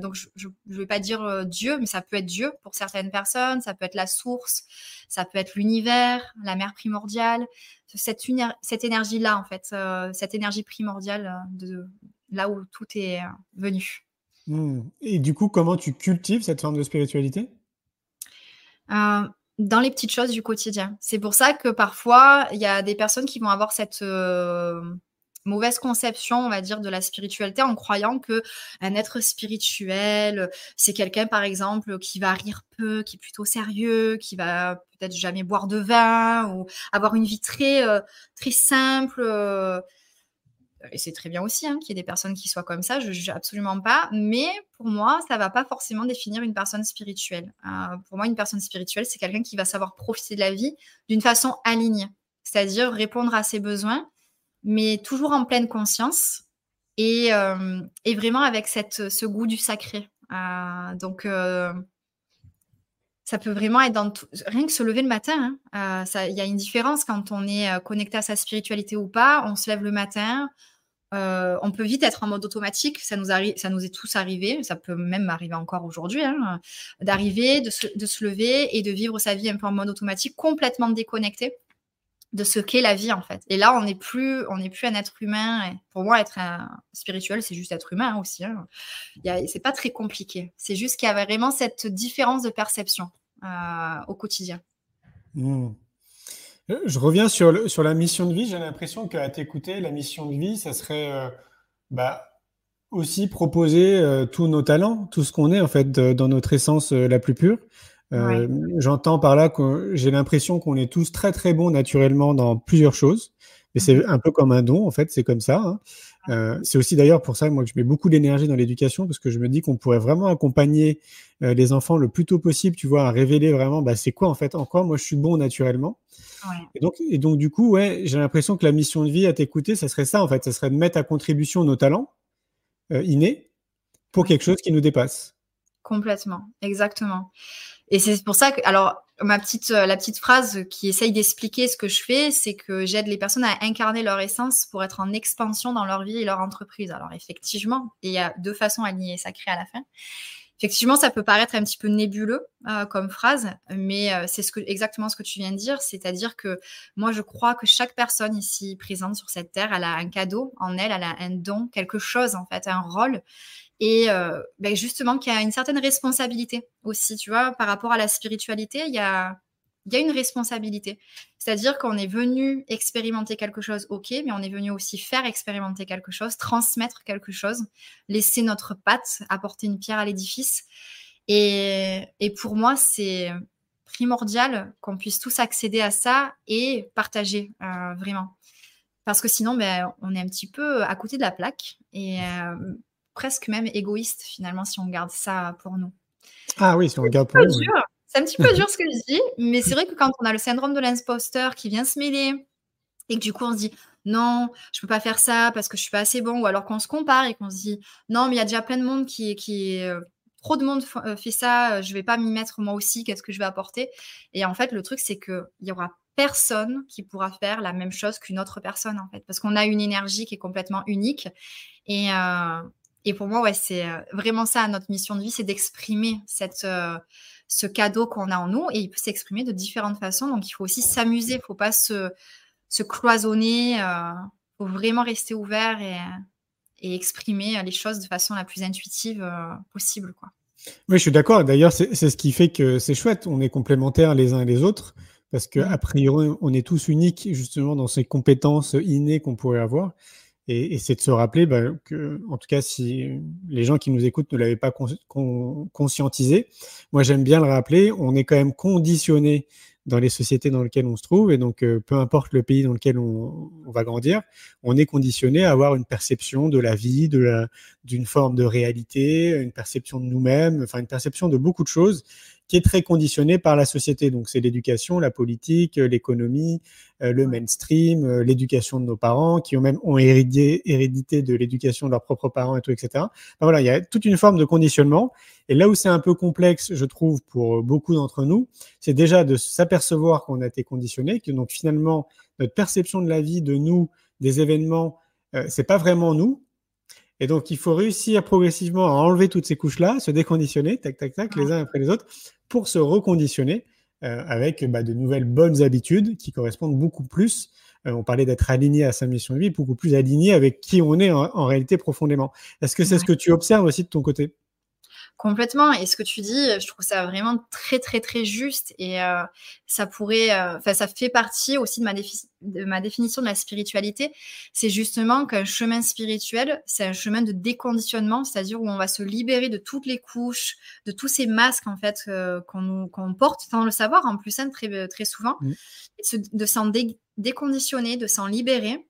donc je, ne vais pas dire Dieu, mais ça peut être Dieu pour certaines personnes, ça peut être la source, ça peut être l'univers, la mère primordiale, cette, cette énergie-là en fait, cette énergie primordiale de là où tout est venu. Mmh. Et du coup, comment tu cultives cette forme de spiritualité? Euh, Dans les petites choses du quotidien. C'est pour ça que parfois, il y a des personnes qui vont avoir cette euh, mauvaise conception, on va dire, de la spiritualité en croyant que un être spirituel, c'est quelqu'un, par exemple, qui va rire peu, qui est plutôt sérieux, qui va peut-être jamais boire de vin ou avoir une vie très, euh, très simple et c'est très bien aussi hein, qu'il y ait des personnes qui soient comme ça, je ne juge absolument pas, mais pour moi, ça ne va pas forcément définir une personne spirituelle. Euh, pour moi, une personne spirituelle, c'est quelqu'un qui va savoir profiter de la vie d'une façon alignée, c'est-à-dire répondre à ses besoins, mais toujours en pleine conscience et, euh, vraiment avec cette, ce goût du sacré. Euh, donc, ça peut vraiment être dans tout... rien que se lever le matin. Hein. Il y a une différence quand on est connecté à sa spiritualité ou pas. On se lève le matin, euh, on peut vite être en mode automatique, ça nous, ça nous est tous arrivé, ça peut même arriver encore aujourd'hui, hein, d'arriver, de se, lever et de vivre sa vie un peu en mode automatique, complètement déconnecté de ce qu'est la vie en fait. Et là, on n'est plus, plus un être humain. Pour moi, être un spirituel, c'est juste être humain aussi. Hein. C'est pas très compliqué. C'est juste qu'il y avait vraiment cette différence de perception euh, au quotidien. Mmh. Euh, je reviens sur, sur la mission de vie. J'ai l'impression qu'à t'écouter, la mission de vie, ça serait euh, bah, aussi proposer euh, tous nos talents, tout ce qu'on est en fait dans notre essence la plus pure. J'entends par là que j'ai l'impression qu'on est tous très très bons naturellement dans plusieurs choses. Mais c'est un peu comme un don, en fait, c'est comme ça. Hein. Euh, c'est aussi d'ailleurs pour ça moi que je mets beaucoup d'énergie dans l'éducation parce que je me dis qu'on pourrait vraiment accompagner euh, les enfants le plus tôt possible, tu vois, à révéler vraiment bah, c'est quoi en fait en quoi moi je suis bon naturellement. Et, donc, et donc du coup, ouais, j'ai l'impression que la mission de vie à t'écouter, ça serait ça en fait, ça serait de mettre à contribution nos talents euh, innés pour quelque chose qui nous dépasse. Complètement, exactement. Et c'est pour ça que, alors, ma petite, euh, la petite phrase qui essaye d'expliquer ce que je fais, c'est que j'aide les personnes à incarner leur essence pour être en expansion dans leur vie et leur entreprise. Alors, effectivement, il y a deux façons alignées et sacrées à la fin. Effectivement, ça peut paraître un petit peu nébuleux euh, comme phrase, mais euh, c'est ce que, exactement ce que tu viens de dire, c'est-à-dire que moi, je crois que chaque personne ici présente sur cette terre, elle a un cadeau en elle, elle a un don, quelque chose en fait, un rôle, et euh, ben justement qu'il y a une certaine responsabilité aussi, tu vois, par rapport à la spiritualité, il y a, y a une responsabilité. C'est-à-dire qu'on est venu expérimenter quelque chose, ok, mais on est venu aussi faire expérimenter quelque chose, transmettre quelque chose, laisser notre patte, apporter une pierre à l'édifice. Et, et pour moi, c'est primordial qu'on puisse tous accéder à ça et partager euh, vraiment. Parce que sinon, ben, on est un petit peu à côté de la plaque. Et euh, presque même égoïste finalement si on garde ça pour nous. Ah oui, si on garde pour nous. C'est un petit peu dur ce que je dis, mais c'est vrai que quand on a le syndrome de l'imposteur qui vient se mêler et que du coup on se dit non, je peux pas faire ça parce que je suis pas assez bon, ou alors qu'on se compare et qu'on se dit non, mais il y a déjà plein de monde qui, qui euh, trop de monde euh, fait ça, je vais pas m'y mettre moi aussi, qu'est-ce que je vais apporter? Et en fait, le truc c'est que il y aura personne qui pourra faire la même chose qu'une autre personne en fait, parce qu'on a une énergie qui est complètement unique et, euh, et pour moi, ouais, c'est euh, vraiment ça notre mission de vie, c'est d'exprimer cette, euh, ce cadeau qu'on a en nous et il peut s'exprimer de différentes façons. Donc, il faut aussi s'amuser, il ne faut pas se, se cloisonner, il euh, faut vraiment rester ouvert et, et, exprimer les choses de façon la plus intuitive possible. Quoi. Oui, je suis d'accord. D'ailleurs, c'est ce qui fait que c'est chouette. On est complémentaires les uns et les autres parce qu'a mmh. priori, on est tous uniques justement dans ces compétences innées qu'on pourrait avoir. Et, c'est de se rappeler bah, que, en tout cas, si les gens qui nous écoutent ne l'avaient pas conscientisé, moi j'aime bien le rappeler, on est quand même conditionné dans les sociétés dans lesquelles on se trouve, et donc euh, peu importe le pays dans lequel on, on, va grandir, on est conditionné à avoir une perception de la vie, de d'une forme de réalité, une perception de nous-mêmes, enfin une perception de beaucoup de choses qui est très conditionné par la société. Donc c'est l'éducation, la politique, l'économie, le mainstream, l'éducation de nos parents, qui ont même ont hérédité, hérédité de l'éducation de leurs propres parents et tout, etc. voilà, il y a toute une forme de conditionnement. Et là où c'est un peu complexe, je trouve, pour beaucoup d'entre nous, c'est déjà de s'apercevoir qu'on a été conditionné, que donc finalement notre perception de la vie, de nous, des événements, euh, c'est pas vraiment nous. Et donc, il faut réussir progressivement à enlever toutes ces couches-là, se déconditionner, tac, tac, tac, les uns après les autres, pour se reconditionner euh, avec bah, de nouvelles bonnes habitudes qui correspondent beaucoup plus. Euh, on parlait d'être aligné à sa mission de vie, beaucoup plus aligné avec qui on est en, réalité profondément. Est-ce que c'est ce que tu observes aussi de ton côté? Complètement. Et ce que tu dis, je trouve ça vraiment très, très, très juste. Et euh, ça pourrait, euh, enfin, ça fait partie aussi de ma, de ma définition de la spiritualité. C'est justement qu'un chemin spirituel, c'est un chemin de déconditionnement, c'est-à-dire où on va se libérer de toutes les couches, de tous ces masques, en fait, euh, qu'on porte sans le savoir, en plus, hein, très, très souvent. Mmh. de s'en déconditionner, de s'en libérer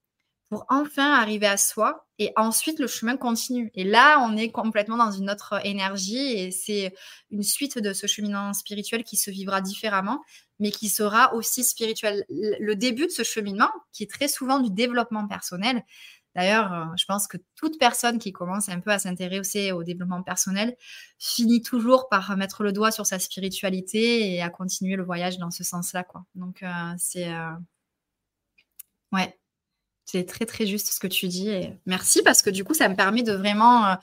pour enfin arriver à soi et ensuite le chemin continue. Et là, on est complètement dans une autre énergie et c'est une suite de ce cheminement spirituel qui se vivra différemment, mais qui sera aussi spirituel. Le début de ce cheminement, qui est très souvent du développement personnel, D'ailleurs, euh, je pense que toute personne qui commence un peu à s'intéresser au développement personnel finit toujours par mettre le doigt sur sa spiritualité et à continuer le voyage dans ce sens-là. Donc, euh, c'est. Euh, ouais, c'est très très juste ce que tu dis et merci parce que du coup ça me permet de vraiment euh,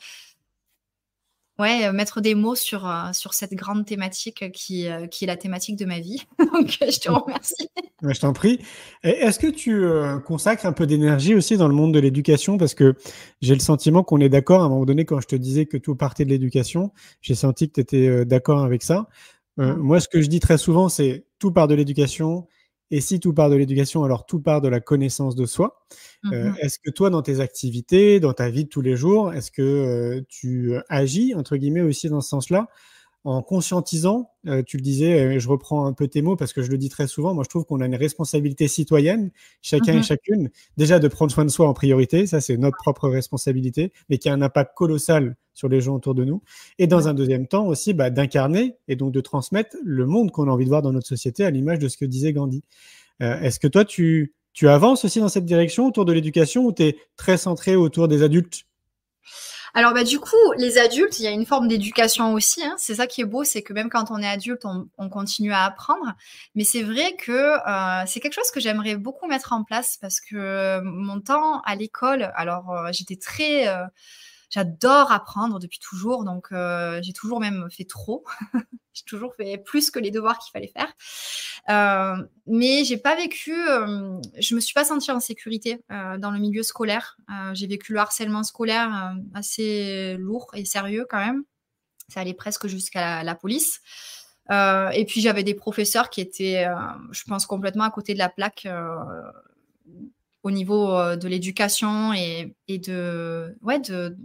ouais, mettre des mots sur, euh, sur cette grande thématique qui, euh, qui est la thématique de ma vie. Donc je te remercie. je t'en prie. Est-ce que tu consacres un peu d'énergie aussi dans le monde de l'éducation? Parce que j'ai le sentiment qu'on est d'accord à un moment donné quand je te disais que tout partait de l'éducation. J'ai senti que tu étais d'accord avec ça. Mmh. Moi, ce que je dis très souvent, c'est tout part de l'éducation et si tout part de l'éducation, alors tout part de la connaissance de soi. Euh, mmh est-ce que toi, dans tes activités, dans ta vie de tous les jours, est-ce que euh, tu agis, entre guillemets, aussi dans ce sens-là? En conscientisant, euh, tu le disais, je reprends un peu tes mots parce que je le dis très souvent, moi je trouve qu'on a une responsabilité citoyenne, chacun et mmh chacune, déjà de prendre soin de soi en priorité, ça c'est notre propre responsabilité, mais qui a un impact colossal sur les gens autour de nous. Et dans un deuxième temps aussi, bah, d'incarner et donc de transmettre le monde qu'on a envie de voir dans notre société à l'image de ce que disait Gandhi. Euh, est-ce que toi, tu, tu avances aussi dans cette direction autour de l'éducation ou tu es très centré autour des adultes? Alors bah du coup, les adultes, il y a une forme d'éducation aussi. Hein. C'est ça qui est beau, c'est que même quand on est adulte, on, continue à apprendre. Mais c'est vrai que euh, c'est quelque chose que j'aimerais beaucoup mettre en place parce que mon temps à l'école, alors euh, j'étais très euh, J'adore apprendre depuis toujours, donc euh, j'ai toujours même fait trop. j'ai toujours fait plus que les devoirs qu'il fallait faire. Euh, mais j'ai pas vécu, euh, je me suis pas sentie en sécurité euh, dans le milieu scolaire. j'ai vécu le harcèlement scolaire assez lourd et sérieux quand même. Ça allait presque jusqu'à la, police. et puis j'avais des professeurs qui étaient, je pense, complètement à côté de la plaque au niveau de l'éducation et, et, de, ouais, de,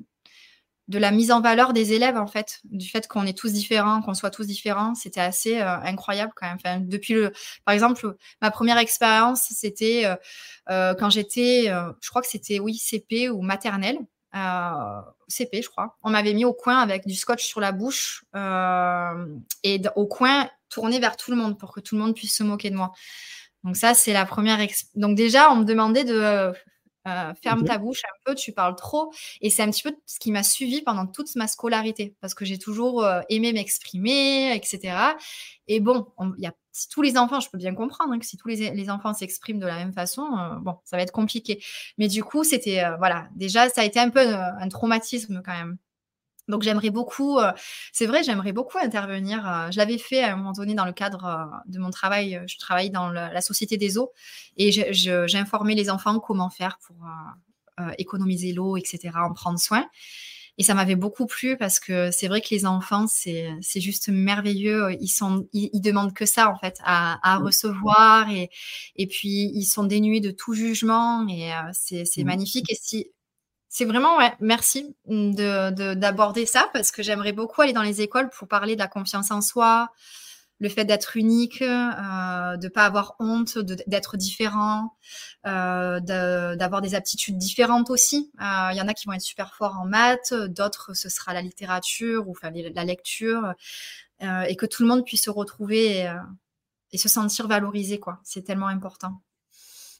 de la mise en valeur des élèves, en fait, du fait qu'on est tous différents, qu'on soit tous différents. C'était assez euh, incroyable quand même. Depuis le, par exemple, ma première expérience, c'était euh, euh, quand j'étais, je crois que c'était, oui, CP ou maternelle. CP, je crois. On m'avait mis au coin avec du scotch sur la bouche et au coin tourné vers tout le monde pour que tout le monde puisse se moquer de moi. Donc ça, c'est la première. Donc déjà, on me demandait de euh, ferme ta bouche un peu, tu parles trop. Et c'est un petit peu ce qui m'a suivi pendant toute ma scolarité, parce que j'ai toujours euh, aimé m'exprimer, etc. Et bon, il y a si tous les enfants, je peux bien comprendre hein, que si tous les, enfants s'expriment de la même façon, euh, bon, ça va être compliqué. Mais du coup, c'était, voilà, déjà, ça a été un peu un traumatisme quand même. Donc j'aimerais beaucoup, euh, c'est vrai, j'aimerais beaucoup intervenir. Euh, je l'avais fait à un moment donné dans le cadre euh, de mon travail. Je travaille dans la Société des eaux et j'informais les enfants comment faire pour économiser l'eau, etc., en prendre soin. Et ça m'avait beaucoup plu parce que c'est vrai que les enfants, c'est juste merveilleux. Ils sont, ils, demandent que ça en fait, à, recevoir et et puis ils sont dénués de tout jugement et c'est mmh. magnifique. Et si c'est vraiment, ouais, merci de, d'aborder ça parce que j'aimerais beaucoup aller dans les écoles pour parler de la confiance en soi, le fait d'être unique, euh, de pas avoir honte, d'être différent, euh, d'avoir des aptitudes différentes aussi. Euh, il y en a qui vont être super forts en maths, d'autres ce sera la littérature ou enfin la lecture. et que tout le monde puisse se retrouver et, se sentir valorisé. quoi. C'est tellement important.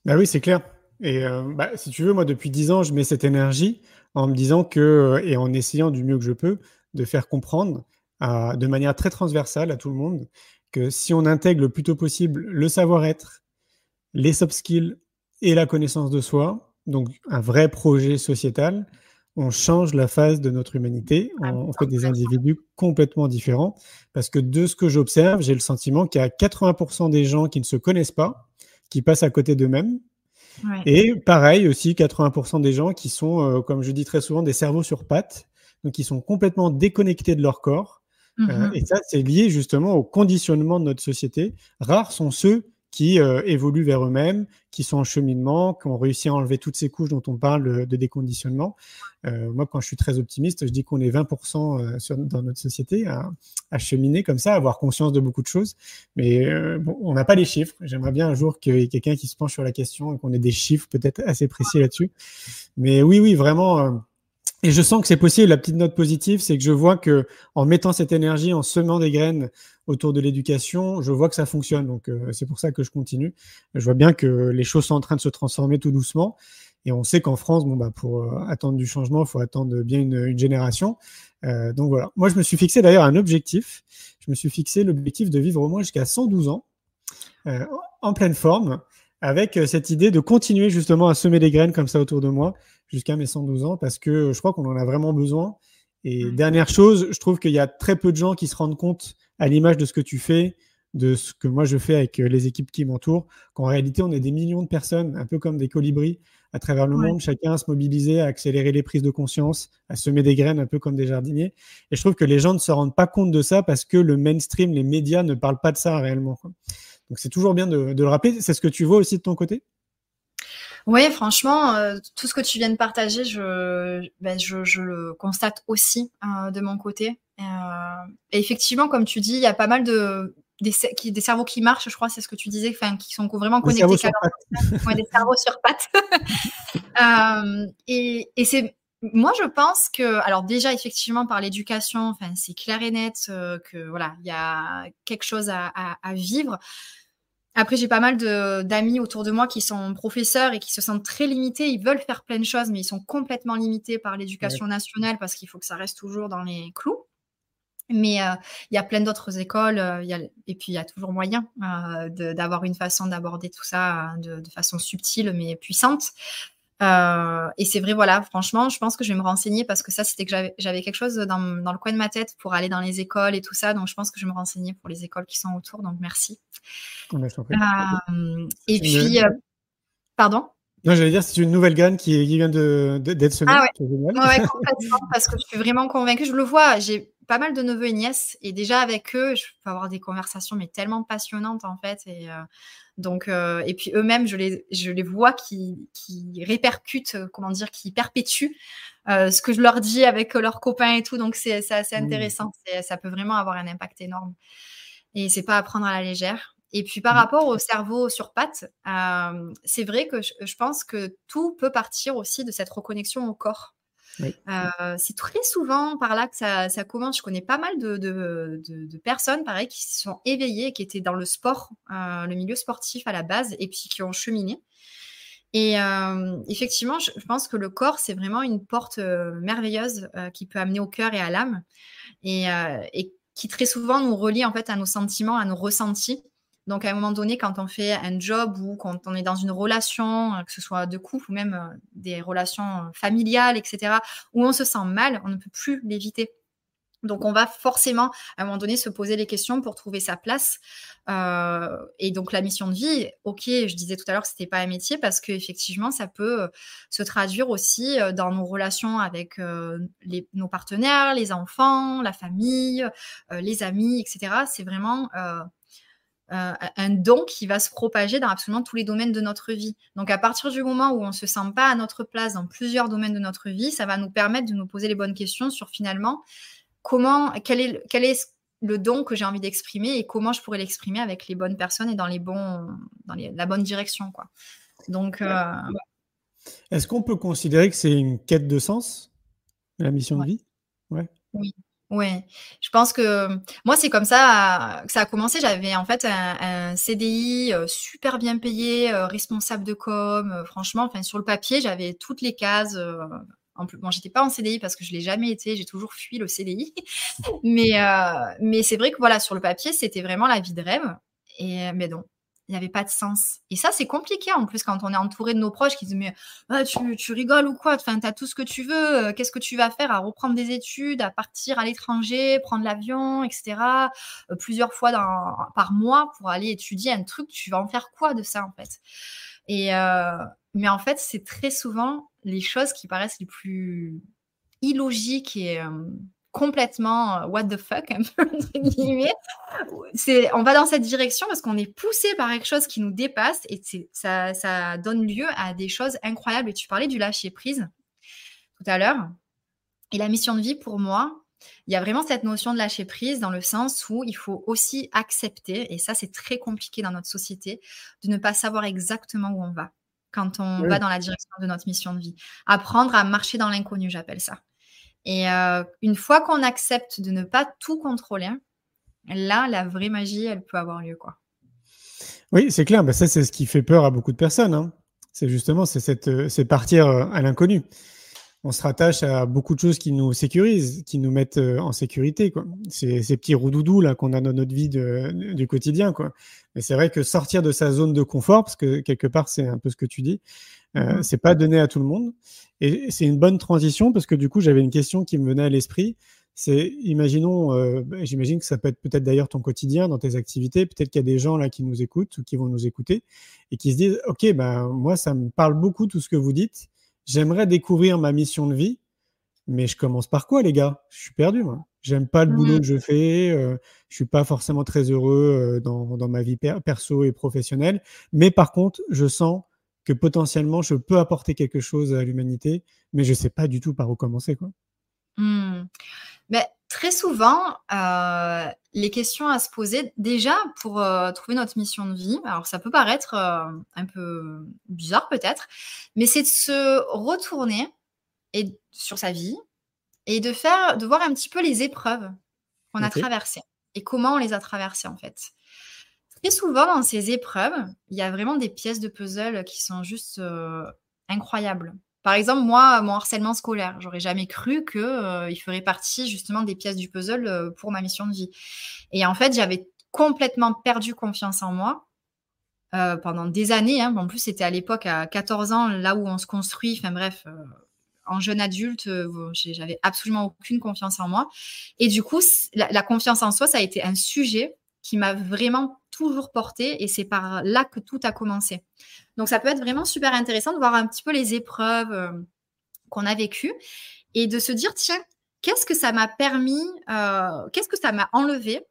Bah oui, c'est clair. Et bah, si tu veux, moi, depuis dix ans, je mets cette énergie en me disant que, et en essayant du mieux que je peux, de faire comprendre de manière très transversale à tout le monde que si on intègre le plus tôt possible le savoir-être, les soft skills et la connaissance de soi, donc un vrai projet sociétal, on change la phase de notre humanité, ah, on, fait des individus complètement différents, parce que de ce que j'observe, j'ai le sentiment qu'il y a 80% des gens qui ne se connaissent pas, qui passent à côté d'eux-mêmes, et pareil aussi, 80% des gens qui sont, euh, comme je dis très souvent, des cerveaux sur pattes, donc qui sont complètement déconnectés de leur corps. Euh, mmh et ça, c'est lié justement au conditionnement de notre société. Rares sont ceux qui euh, évoluent vers eux-mêmes, qui sont en cheminement, qui ont réussi à enlever toutes ces couches dont on parle de, déconditionnement. Euh, moi, quand je suis très optimiste, je dis qu'on est 20% sur, dans notre société à, à, cheminer comme ça, à avoir conscience de beaucoup de choses. Mais bon, on n'a pas les chiffres. J'aimerais bien un jour qu'il y ait quelqu'un qui se penche sur la question et qu'on ait des chiffres peut-être assez précis là-dessus. Mais oui, oui, vraiment et je sens que c'est possible. La petite note positive, c'est que je vois que en mettant cette énergie, en semant des graines autour de l'éducation, je vois que ça fonctionne. Donc euh, c'est pour ça que je continue. Je vois bien que les choses sont en train de se transformer tout doucement. Et on sait qu'en France, bon, bah, pour euh, attendre du changement, il faut attendre bien une, une génération. Euh, donc voilà. Moi, je me suis fixé d'ailleurs un objectif. Je me suis fixé l'objectif de vivre au moins jusqu'à 112 ans, euh, en pleine forme, avec euh, cette idée de continuer justement à semer des graines comme ça autour de moi jusqu'à mes 112 ans parce que je crois qu'on en a vraiment besoin. Et dernière chose, je trouve qu'il y a très peu de gens qui se rendent compte à l'image de ce que tu fais, de ce que moi je fais avec euh, les équipes qui m'entourent, qu'en réalité on est des millions de personnes, un peu comme des colibris à travers le monde, chacun à se mobiliser, à accélérer les prises de conscience, à semer des graines un peu comme des jardiniers. Et je trouve que les gens ne se rendent pas compte de ça parce que le mainstream, les médias ne parlent pas de ça réellement. Donc c'est toujours bien de, de le rappeler. C'est ce que tu vois aussi de ton côté? Oui, franchement, euh, tout ce que tu viens de partager, je, ben, je, je le constate aussi euh, de mon côté. Euh, et effectivement, comme tu dis, il y a pas mal de des, qui, des cerveaux qui marchent, je crois, c'est ce que tu disais, qui sont vraiment connectés. Des cerveaux sur pattes. des cerveaux sur pattes. et, et c'est moi, je pense que, alors déjà, effectivement, par l'éducation, enfin, c'est clair et net que voilà, il y a quelque chose à, à, à vivre. Après, j'ai pas mal d'amis autour de moi qui sont professeurs et qui se sentent très limités. Ils veulent faire plein de choses, mais ils sont complètement limités par l'éducation nationale parce qu'il faut que ça reste toujours dans les clous. Mais euh, il y a plein d'autres écoles, euh, y a, et puis il y a toujours moyen euh, d'avoir une façon d'aborder tout ça de, de, façon subtile mais puissante. Euh, et c'est vrai, voilà, franchement, je pense que je vais me renseigner parce que ça, c'était que j'avais quelque chose dans, dans, le coin de ma tête pour aller dans les écoles et tout ça. Donc, je pense que je vais me renseigner pour les écoles qui sont autour. Donc, merci. Euh, et puis, euh, pardon? Non, j'allais dire, c'est une nouvelle graine qui, vient d'être de, semée. Ah ouais. ouais, complètement, parce que je suis vraiment convaincue. Je le vois, j'ai pas mal de neveux et nièces, et déjà avec eux, je peux avoir des conversations, mais tellement passionnantes en fait. Et, donc, euh, et puis eux-mêmes, je les, je les vois qui, qui répercutent, euh, comment dire, qui perpétuent euh, ce que je leur dis avec leurs copains et tout. Donc, c'est assez mmh. intéressant. Ça peut vraiment avoir un impact énorme. Et c'est pas à prendre à la légère. Et puis par mmh. rapport au cerveau sur pattes, euh, c'est vrai que je, je, pense que tout peut partir aussi de cette reconnexion au corps. Euh, c'est très souvent par là que ça, ça, commence. Je connais pas mal de, de, de, personnes, pareil, qui se sont éveillées, qui étaient dans le sport, euh, le milieu sportif à la base, et puis qui ont cheminé. Et euh, effectivement, je, pense que le corps, c'est vraiment une porte merveilleuse qui peut amener au cœur et à l'âme, et, et, qui très souvent nous relie en fait à nos sentiments, à nos ressentis. Donc, à un moment donné, quand on fait un job ou quand on est dans une relation, euh, que ce soit de couple ou même euh, des relations euh, familiales, etc., où on se sent mal, on ne peut plus l'éviter. Donc, on va forcément, à un moment donné, se poser les questions pour trouver sa place. et donc, la mission de vie, ok, je disais tout à l'heure que c'était pas un métier parce qu'effectivement, ça peut se traduire aussi dans nos relations avec nos partenaires, les enfants, la famille, les amis, etc. C'est vraiment euh, un don qui va se propager dans absolument tous les domaines de notre vie. Donc à partir du moment où on ne se sent pas à notre place dans plusieurs domaines de notre vie, ça va nous permettre de nous poser les bonnes questions sur finalement comment, quel est, quel est le don que j'ai envie d'exprimer et comment je pourrais l'exprimer avec les bonnes personnes et dans, les bons, dans la bonne direction. Quoi. Donc, euh, Est-ce qu'on peut considérer que c'est une quête de sens, la mission de vie? Ouais. Oui. Oui, je pense que moi, c'est comme ça que ça a commencé. J'avais en fait un, CDI super bien payé, responsable de com. franchement, enfin, sur le papier, j'avais toutes les cases. en plus, bon, j'étais pas en CDI parce que je l'ai jamais été. J'ai toujours fui le CDI. mais mais c'est vrai que voilà, sur le papier, c'était vraiment la vie de rêve. Et mais non, il n'y avait pas de sens. Et ça, c'est compliqué en plus quand on est entouré de nos proches qui disent Mais ah, tu, rigoles ou quoi? Enfin, tu tout ce que tu veux. Euh, qu'est-ce que tu vas faire? À reprendre des études, à partir à l'étranger, prendre l'avion, etc. Euh, plusieurs fois par mois pour aller étudier un truc. Tu vas en faire quoi de ça en fait? Et euh, mais en fait, c'est très souvent les choses qui paraissent les plus illogiques et complètement euh, what the fuck, un peu, entre guillemets. C'est, on va dans cette direction parce qu'on est poussé par quelque chose qui nous dépasse et ça, ça donne lieu à des choses incroyables. Et tu parlais du lâcher prise tout à l'heure. Et la mission de vie, pour moi, il y a vraiment cette notion de lâcher prise dans le sens où il faut aussi accepter, et ça c'est très compliqué dans notre société, de ne pas savoir exactement où on va quand on va dans la direction de notre mission de vie. Apprendre à marcher dans l'inconnu, j'appelle ça. Et euh, une fois qu'on accepte de ne pas tout contrôler, là, la vraie magie, elle peut avoir lieu. quoi. Oui, c'est clair. Bah, ça, c'est ce qui fait peur à beaucoup de personnes. Hein. C'est justement, c'est euh, partir euh, à l'inconnu. On se rattache à beaucoup de choses qui nous sécurisent, qui nous mettent en sécurité. Quoi. Ces, ces petits roudoudous là qu'on a dans notre vie du quotidien. Quoi. Mais c'est vrai que sortir de sa zone de confort, parce que quelque part, c'est un peu ce que tu dis, euh, mmh c'est pas donné à tout le monde. Et c'est une bonne transition parce que du coup, j'avais une question qui me venait à l'esprit. C'est, imaginons, euh, bah, j'imagine que ça peut être peut-être d'ailleurs ton quotidien dans tes activités. Peut-être qu'il y a des gens là qui nous écoutent ou qui vont nous écouter et qui se disent, OK, ben, moi, ça me parle beaucoup tout ce que vous dites. J'aimerais découvrir ma mission de vie, mais je commence par quoi, les gars? Je suis perdu, moi. J'aime pas le boulot que je fais. Euh, je suis pas forcément très heureux euh, dans, dans, ma vie perso et professionnelle. Mais par contre, je sens que potentiellement je peux apporter quelque chose à l'humanité, mais je ne sais pas du tout par où commencer. Quoi. Mmh. Mais très souvent, euh, les questions à se poser, déjà pour euh, trouver notre mission de vie, alors ça peut paraître euh, un peu bizarre peut-être, mais c'est de se retourner et, sur sa vie et de, faire, de voir un petit peu les épreuves qu'on a traversées et comment on les a traversées en fait. Très souvent, dans ces épreuves, il y a vraiment des pièces de puzzle qui sont juste incroyables. Par exemple, moi, mon harcèlement scolaire, j'aurais jamais cru qu'il euh, ferait partie justement des pièces du puzzle euh, pour ma mission de vie. Et en fait, j'avais complètement perdu confiance en moi pendant des années. Hein. En plus, c'était à l'époque, à 14 ans, là où on se construit. Enfin bref, en jeune adulte, j'avais absolument aucune confiance en moi. Et du coup, la, confiance en soi, ça a été un sujet qui m'a vraiment toujours porté et c'est par là que tout a commencé. Donc ça peut être vraiment super intéressant de voir un petit peu les épreuves euh, qu'on a vécues et de se dire tiens, qu'est-ce que ça m'a permis, euh, qu'est-ce que ça m'a enlevé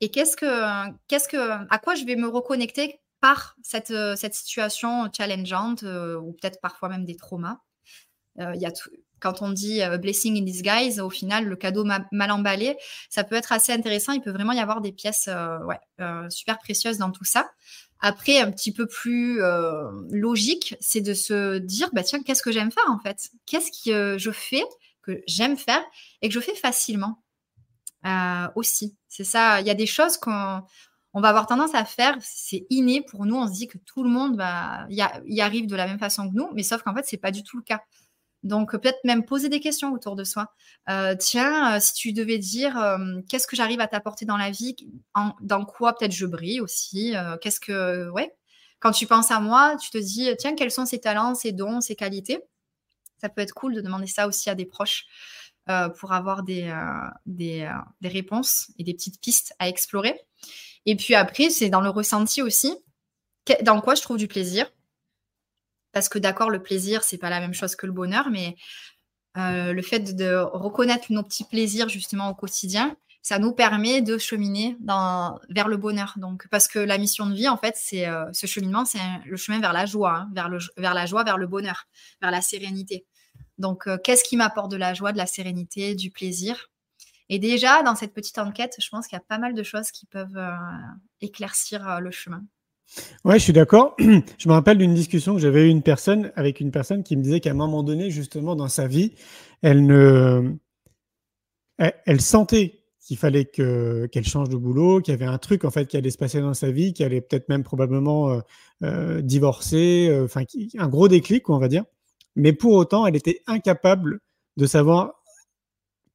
et qu'est-ce que, qu'est-ce que, à quoi je vais me reconnecter par cette, cette situation challengeante euh, ou peut-être parfois même des traumas. Il y a tout, quand on dit euh, blessing in disguise, au final, le cadeau mal emballé, ça peut être assez intéressant. Il peut vraiment y avoir des pièces euh, euh, super précieuses dans tout ça. Après, un petit peu plus logique, c'est de se dire, bah, tiens, qu'est-ce que j'aime faire en fait? Qu'est-ce que je fais que j'aime faire et que je fais facilement? Aussi C'est ça, il y a des choses qu'on on va avoir tendance à faire, c'est inné pour nous, on se dit que tout le monde va y, arrive de la même façon que nous, mais sauf qu'en fait, c'est pas du tout le cas. Donc peut-être même poser des questions autour de soi. Euh, tiens, euh, si tu devais dire euh, qu'est-ce que j'arrive à t'apporter dans la vie, dans quoi peut-être je brille aussi, qu'est-ce que ouais. Quand tu penses à moi, tu te dis tiens quels sont ses talents, ses dons, ses qualités? Ça peut être cool de demander ça aussi à des proches pour avoir des, des, des réponses et des petites pistes à explorer. Et puis après, c'est dans le ressenti aussi. Dans quoi je trouve du plaisir? Parce que d'accord, le plaisir, c'est pas la même chose que le bonheur, mais euh, le fait de reconnaître nos petits plaisirs justement au quotidien, ça nous permet de cheminer vers le bonheur. Donc, parce que la mission de vie, en fait, c'est euh, ce cheminement, c'est le chemin vers la joie, hein, vers la joie, vers le bonheur, vers la sérénité. Donc, euh, qu'est-ce qui m'apporte de la joie, de la sérénité, du plaisir? Et déjà, dans cette petite enquête, je pense qu'il y a pas mal de choses qui peuvent éclaircir le chemin. Ouais, je suis d'accord. Je me rappelle d'une discussion que j'avais eu une personne avec une personne qui me disait qu'à un moment donné, justement, dans sa vie, elle sentait qu'il fallait que qu'elle change de boulot, qu'il y avait un truc en fait qui allait se passer dans sa vie, qui allait peut-être même probablement divorcer, enfin un gros déclic, on va dire. Mais pour autant, elle était incapable de savoir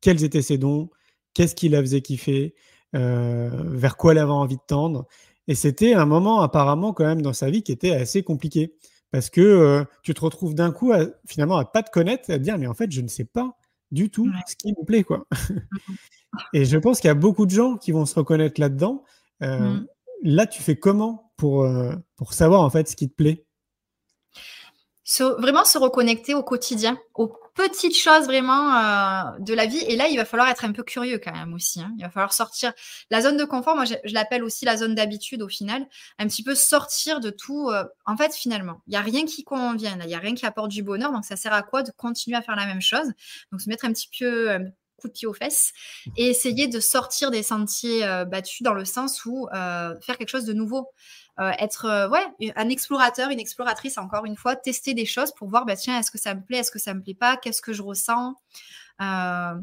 quels étaient ses dons, qu'est-ce qui la faisait kiffer, vers quoi elle avait envie de tendre. Et c'était un moment apparemment quand même dans sa vie qui était assez compliqué. Parce que euh, tu te retrouves d'un coup à, finalement à pas te connaître, à te dire mais en fait je ne sais pas du tout ce qui me plaît quoi. et je pense qu'il y a beaucoup de gens qui vont se reconnaître là-dedans. Euh, mmh. Là tu fais comment pour, euh, pour savoir en fait ce qui te plaît? Vraiment se reconnecter au quotidien, aux petites choses vraiment euh, de la vie. Et là, il va falloir être un peu curieux quand même aussi. Hein. Il va falloir sortir la zone de confort. Moi, je, l'appelle aussi la zone d'habitude au final. Un petit peu sortir de tout. Euh, en fait, finalement, il n'y a rien qui convient. Il n'y a rien qui apporte du bonheur. Donc, ça sert à quoi de continuer à faire la même chose? Donc, se mettre un petit peu un coup de pied aux fesses et essayer de sortir des sentiers euh, battus dans le sens où faire quelque chose de nouveau. Euh, être euh, ouais, un explorateur, une exploratrice, encore une fois, tester des choses pour voir, bah, tiens, est-ce que ça me plaît, est-ce que ça me plaît pas, qu'est-ce que je ressens. Euh,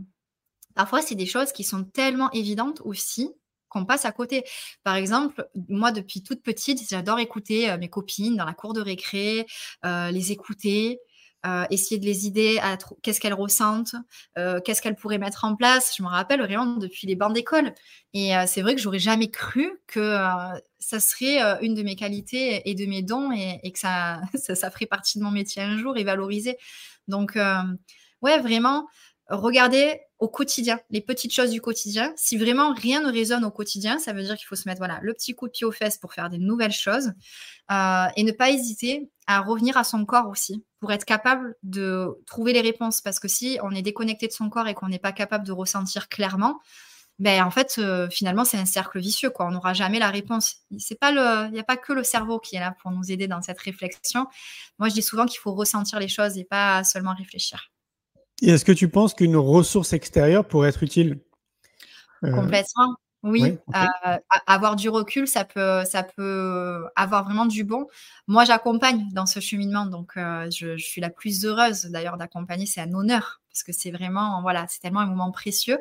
parfois, c'est des choses qui sont tellement évidentes aussi qu'on passe à côté. Par exemple, moi, depuis toute petite, j'adore écouter mes copines dans la cour de récré, les écouter, euh, essayer de les aider à qu'est-ce qu'elles ressentent, euh, qu'est-ce qu'elles pourraient mettre en place. Je me rappelle vraiment depuis les bancs d'école. Et euh, c'est vrai que j'aurais jamais cru que ça serait une de mes qualités et de mes dons et, que ça, ça, ferait partie de mon métier un jour et valorisé. Donc, ouais, vraiment, regarder au quotidien, les petites choses du quotidien. Si vraiment rien ne résonne au quotidien, ça veut dire qu'il faut se mettre voilà, le petit coup de pied aux fesses pour faire des nouvelles choses et ne pas hésiter à revenir à son corps aussi pour être capable de trouver les réponses. Parce que si on est déconnecté de son corps et qu'on n'est pas capable de ressentir clairement, ben en fait, euh, finalement, c'est un cercle vicieux. Quoi. On n'aura jamais la réponse. Il n'y a pas que le cerveau qui est là pour nous aider dans cette réflexion. Moi, je dis souvent qu'il faut ressentir les choses et pas seulement réfléchir. Et est-ce que tu penses qu'une ressource extérieure pourrait être utile? Euh, Complètement. Oui, euh, avoir du recul, ça peut, ça peut avoir vraiment du bon. Moi, j'accompagne dans ce cheminement, donc euh, je, suis la plus heureuse d'ailleurs d'accompagner. C'est un honneur parce que c'est vraiment, voilà, c'est tellement un moment précieux.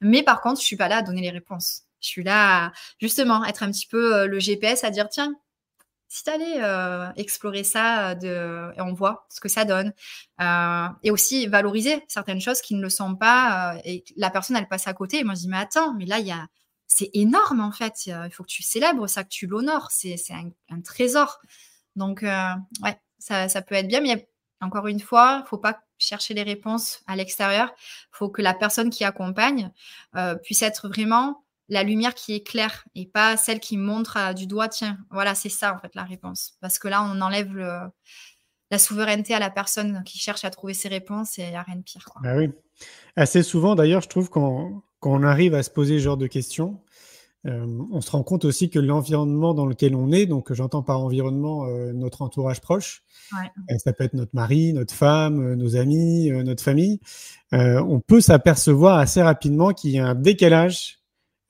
Mais par contre, je suis pas là à donner les réponses. Je suis là, à, justement, être un petit peu le GPS à dire tiens, si tu allais explorer ça et on voit ce que ça donne. et aussi valoriser certaines choses qui ne le sont pas et la personne, elle passe à côté. Et moi, je dis, mais attends, mais là, il y a, c'est énorme en fait. Il faut que tu célèbres ça, que tu l'honores. C'est un, trésor. Donc, euh, ouais, ça, peut être bien. Mais encore une fois, il ne faut pas chercher les réponses à l'extérieur. Faut que la personne qui accompagne euh, puisse être vraiment la lumière qui est claire et pas celle qui montre du doigt, tiens, voilà, c'est ça en fait la réponse. Parce que là, on enlève la souveraineté à la personne qui cherche à trouver ses réponses et il n'y a rien de pire. Bah oui. Assez souvent, d'ailleurs, je trouve qu'on quand on arrive à se poser ce genre de questions, euh, on se rend compte aussi que l'environnement dans lequel on est, donc j'entends par environnement euh, notre entourage proche, euh, ça peut être notre mari, notre femme, nos amis, notre famille, on peut s'apercevoir assez rapidement qu'il y a un décalage,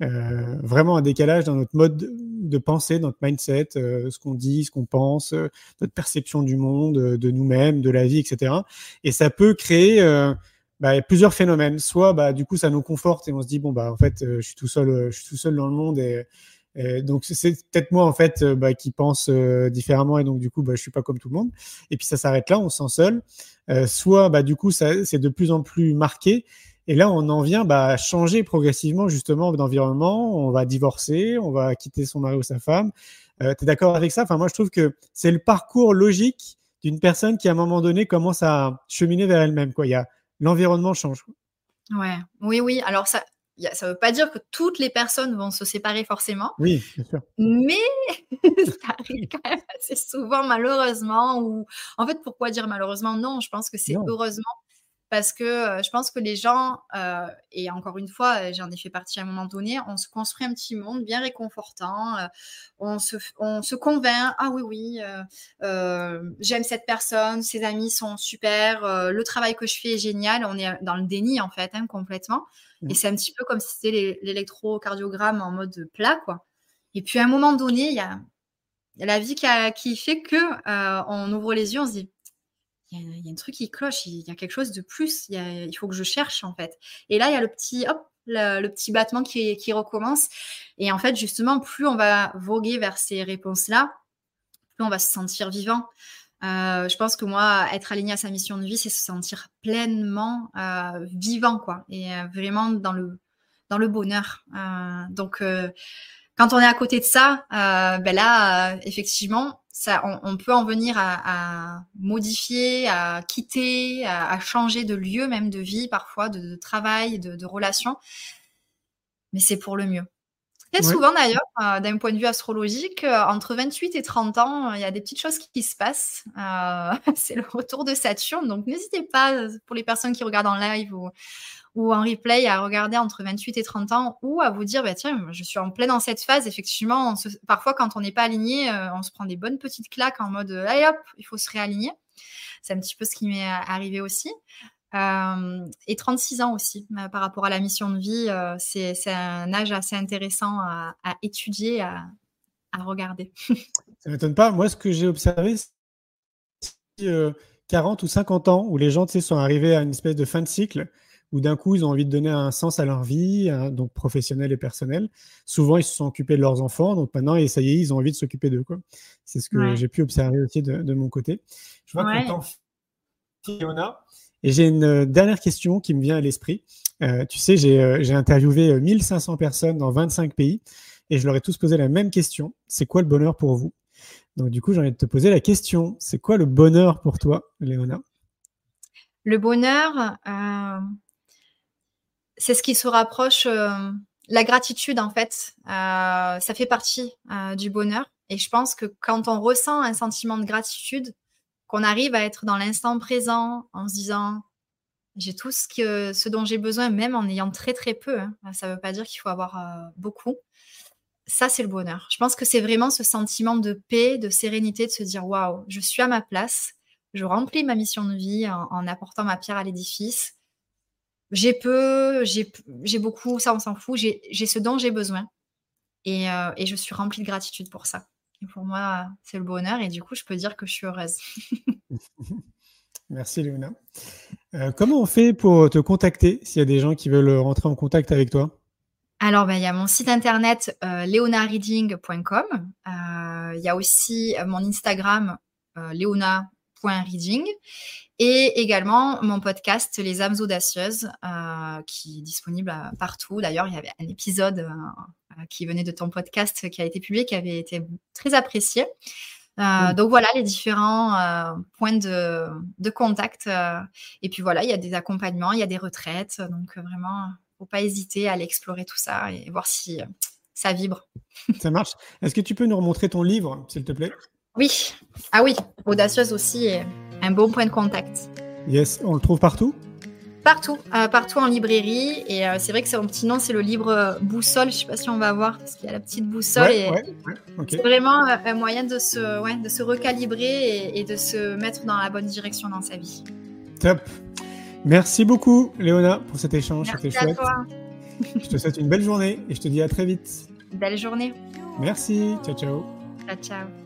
vraiment un décalage dans notre mode de pensée, notre mindset, ce qu'on dit, ce qu'on pense, notre perception du monde, de nous-mêmes, de la vie, etc. Et ça peut créer bah, plusieurs phénomènes. Soit, bah, du coup, ça nous conforte et on se dit, bon, bah, en fait, euh, je suis tout seul, euh, je suis tout seul dans le monde et, donc c'est peut-être moi en fait euh, bah, qui pense différemment et donc du coup bah, je suis pas comme tout le monde et puis ça s'arrête là on se sent seul soit du coup c'est de plus en plus marqué et là on en vient bah, à changer progressivement justement d'environnement on va divorcer on va quitter son mari ou sa femme tu es d'accord avec ça? Enfin moi je trouve que c'est le parcours logique d'une personne qui à un moment donné commence à cheminer vers elle-même quoi il y a l'environnement change. Ouais, oui, oui. Alors ça, ça ne veut pas dire que toutes les personnes vont se séparer forcément. Oui, bien sûr. Mais ça arrive quand même assez souvent, malheureusement. Ou en fait, pourquoi dire malheureusement? Non, je pense que c'est heureusement parce que euh, je pense que les gens, euh, et encore une fois, euh, j'en ai fait partie à un moment donné, on se construit un petit monde bien réconfortant, on, se, on se convainc, ah oui, oui, j'aime cette personne, ses amis sont super, le travail que je fais est génial, on est dans le déni en fait, hein, complètement. Et c'est un petit peu comme si c'était l'électrocardiogramme en mode plat, quoi. Et puis à un moment donné, il y a, la vie qui, qui fait que on ouvre les yeux, on se dit il y, a un truc qui cloche, il y a quelque chose de plus, il, faut que je cherche en fait. Et là, il y a le petit, le, petit battement qui, qui, recommence. Et en fait, justement, plus on va voguer vers ces réponses-là, plus on va se sentir vivant. Euh, je pense que moi, être aligné à sa mission de vie, c'est se sentir pleinement euh, vivant, quoi, et euh, vraiment dans le dans le bonheur. donc, quand on est à côté de ça, ben là, effectivement, on, peut en venir à, modifier, à quitter, à, changer de lieu même de vie parfois, de, travail, de, de relation. Mais c'est pour le mieux. Très souvent d'ailleurs, euh, d'un point de vue astrologique, euh, entre 28 et 30 ans, il y a des petites choses qui, se passent. Euh, c'est le retour de Saturne, donc n'hésitez pas, pour les personnes qui regardent en live ou, ou en replay à regarder entre 28 et 30 ans ou à vous dire, bah, tiens, je suis en plein dans cette phase. Effectivement, parfois, quand on n'est pas aligné, euh, on se prend des bonnes petites claques en mode, allez hop, il faut se réaligner. C'est un petit peu ce qui m'est arrivé aussi. Euh, et 36 ans aussi, euh, par rapport à la mission de vie, c'est un âge assez intéressant à, étudier, à, regarder. Ça ne m'étonne pas. Moi, ce que j'ai observé, c'est 40 ou 50 ans où les gens sont arrivés à une espèce de fin de cycle où d'un coup, ils ont envie de donner un sens à leur vie, hein, donc professionnel et personnel. Souvent, ils se sont occupés de leurs enfants, donc maintenant, ça y est, ils ont envie de s'occuper d'eux. C'est ce que j'ai pu observer aussi de, mon côté. Je vois que temps Fiona. Et j'ai une euh, dernière question qui me vient à l'esprit. Euh, tu sais, j'ai euh, interviewé 1500 personnes dans 25 pays et je leur ai tous posé la même question. C'est quoi le bonheur pour vous? Donc, du coup, j'ai envie de te poser la question. C'est quoi le bonheur pour toi, Léona? Le bonheur, c'est ce qui se rapproche. Euh, la gratitude, en fait, euh, ça fait partie euh, du bonheur. Et je pense que quand on ressent un sentiment de gratitude, qu'on arrive à être dans l'instant présent en se disant j'ai tout ce, que, ce dont j'ai besoin, même en ayant très très peu. Hein. Ça ne veut pas dire qu'il faut avoir beaucoup. Ça, c'est le bonheur. Je pense que c'est vraiment ce sentiment de paix, de sérénité, de se dire waouh, je suis à ma place, je remplis ma mission de vie en apportant ma pierre à l'édifice j'ai peu, j'ai beaucoup, ça on s'en fout, j'ai ce dont j'ai besoin. Et, euh, et, je suis remplie de gratitude pour ça. Et pour moi, c'est le bonheur et du coup, je peux dire que je suis heureuse. Merci Léona. Euh, comment on fait pour te contacter s'il y a des gens qui veulent rentrer en contact avec toi? Alors, ben, il y a mon site internet euh, leonareading.com. Euh, il y a aussi mon Instagram leona.reading. Et également mon podcast Les âmes audacieuses, euh, qui est disponible euh, partout. D'ailleurs, il y avait un épisode euh, qui venait de ton podcast qui a été publié, qui avait été très apprécié. Donc voilà les différents points de, de contact. et puis voilà, il y a des accompagnements, il y a des retraites. Donc vraiment, faut pas hésiter à aller explorer tout ça et voir si ça vibre. Ça marche. Est-ce que tu peux nous remontrer ton livre, s'il te plaît? Oui. Ah oui, audacieuse aussi. Un bon point de contact. Yes, on le trouve partout? Partout, euh, partout en librairie. Et euh, c'est vrai que c'est un petit nom, c'est le livre euh, Boussole. Je ne sais pas si on va voir, parce qu'il y a la petite boussole. C'est vraiment un moyen de se, ouais, de se recalibrer et, de se mettre dans la bonne direction dans sa vie. Top. Merci beaucoup, Léona, pour cet échange. C'était chouette. Toi. je te souhaite une belle journée et je te dis à très vite. Belle journée. Merci. Ciao, ciao. Ciao, ciao.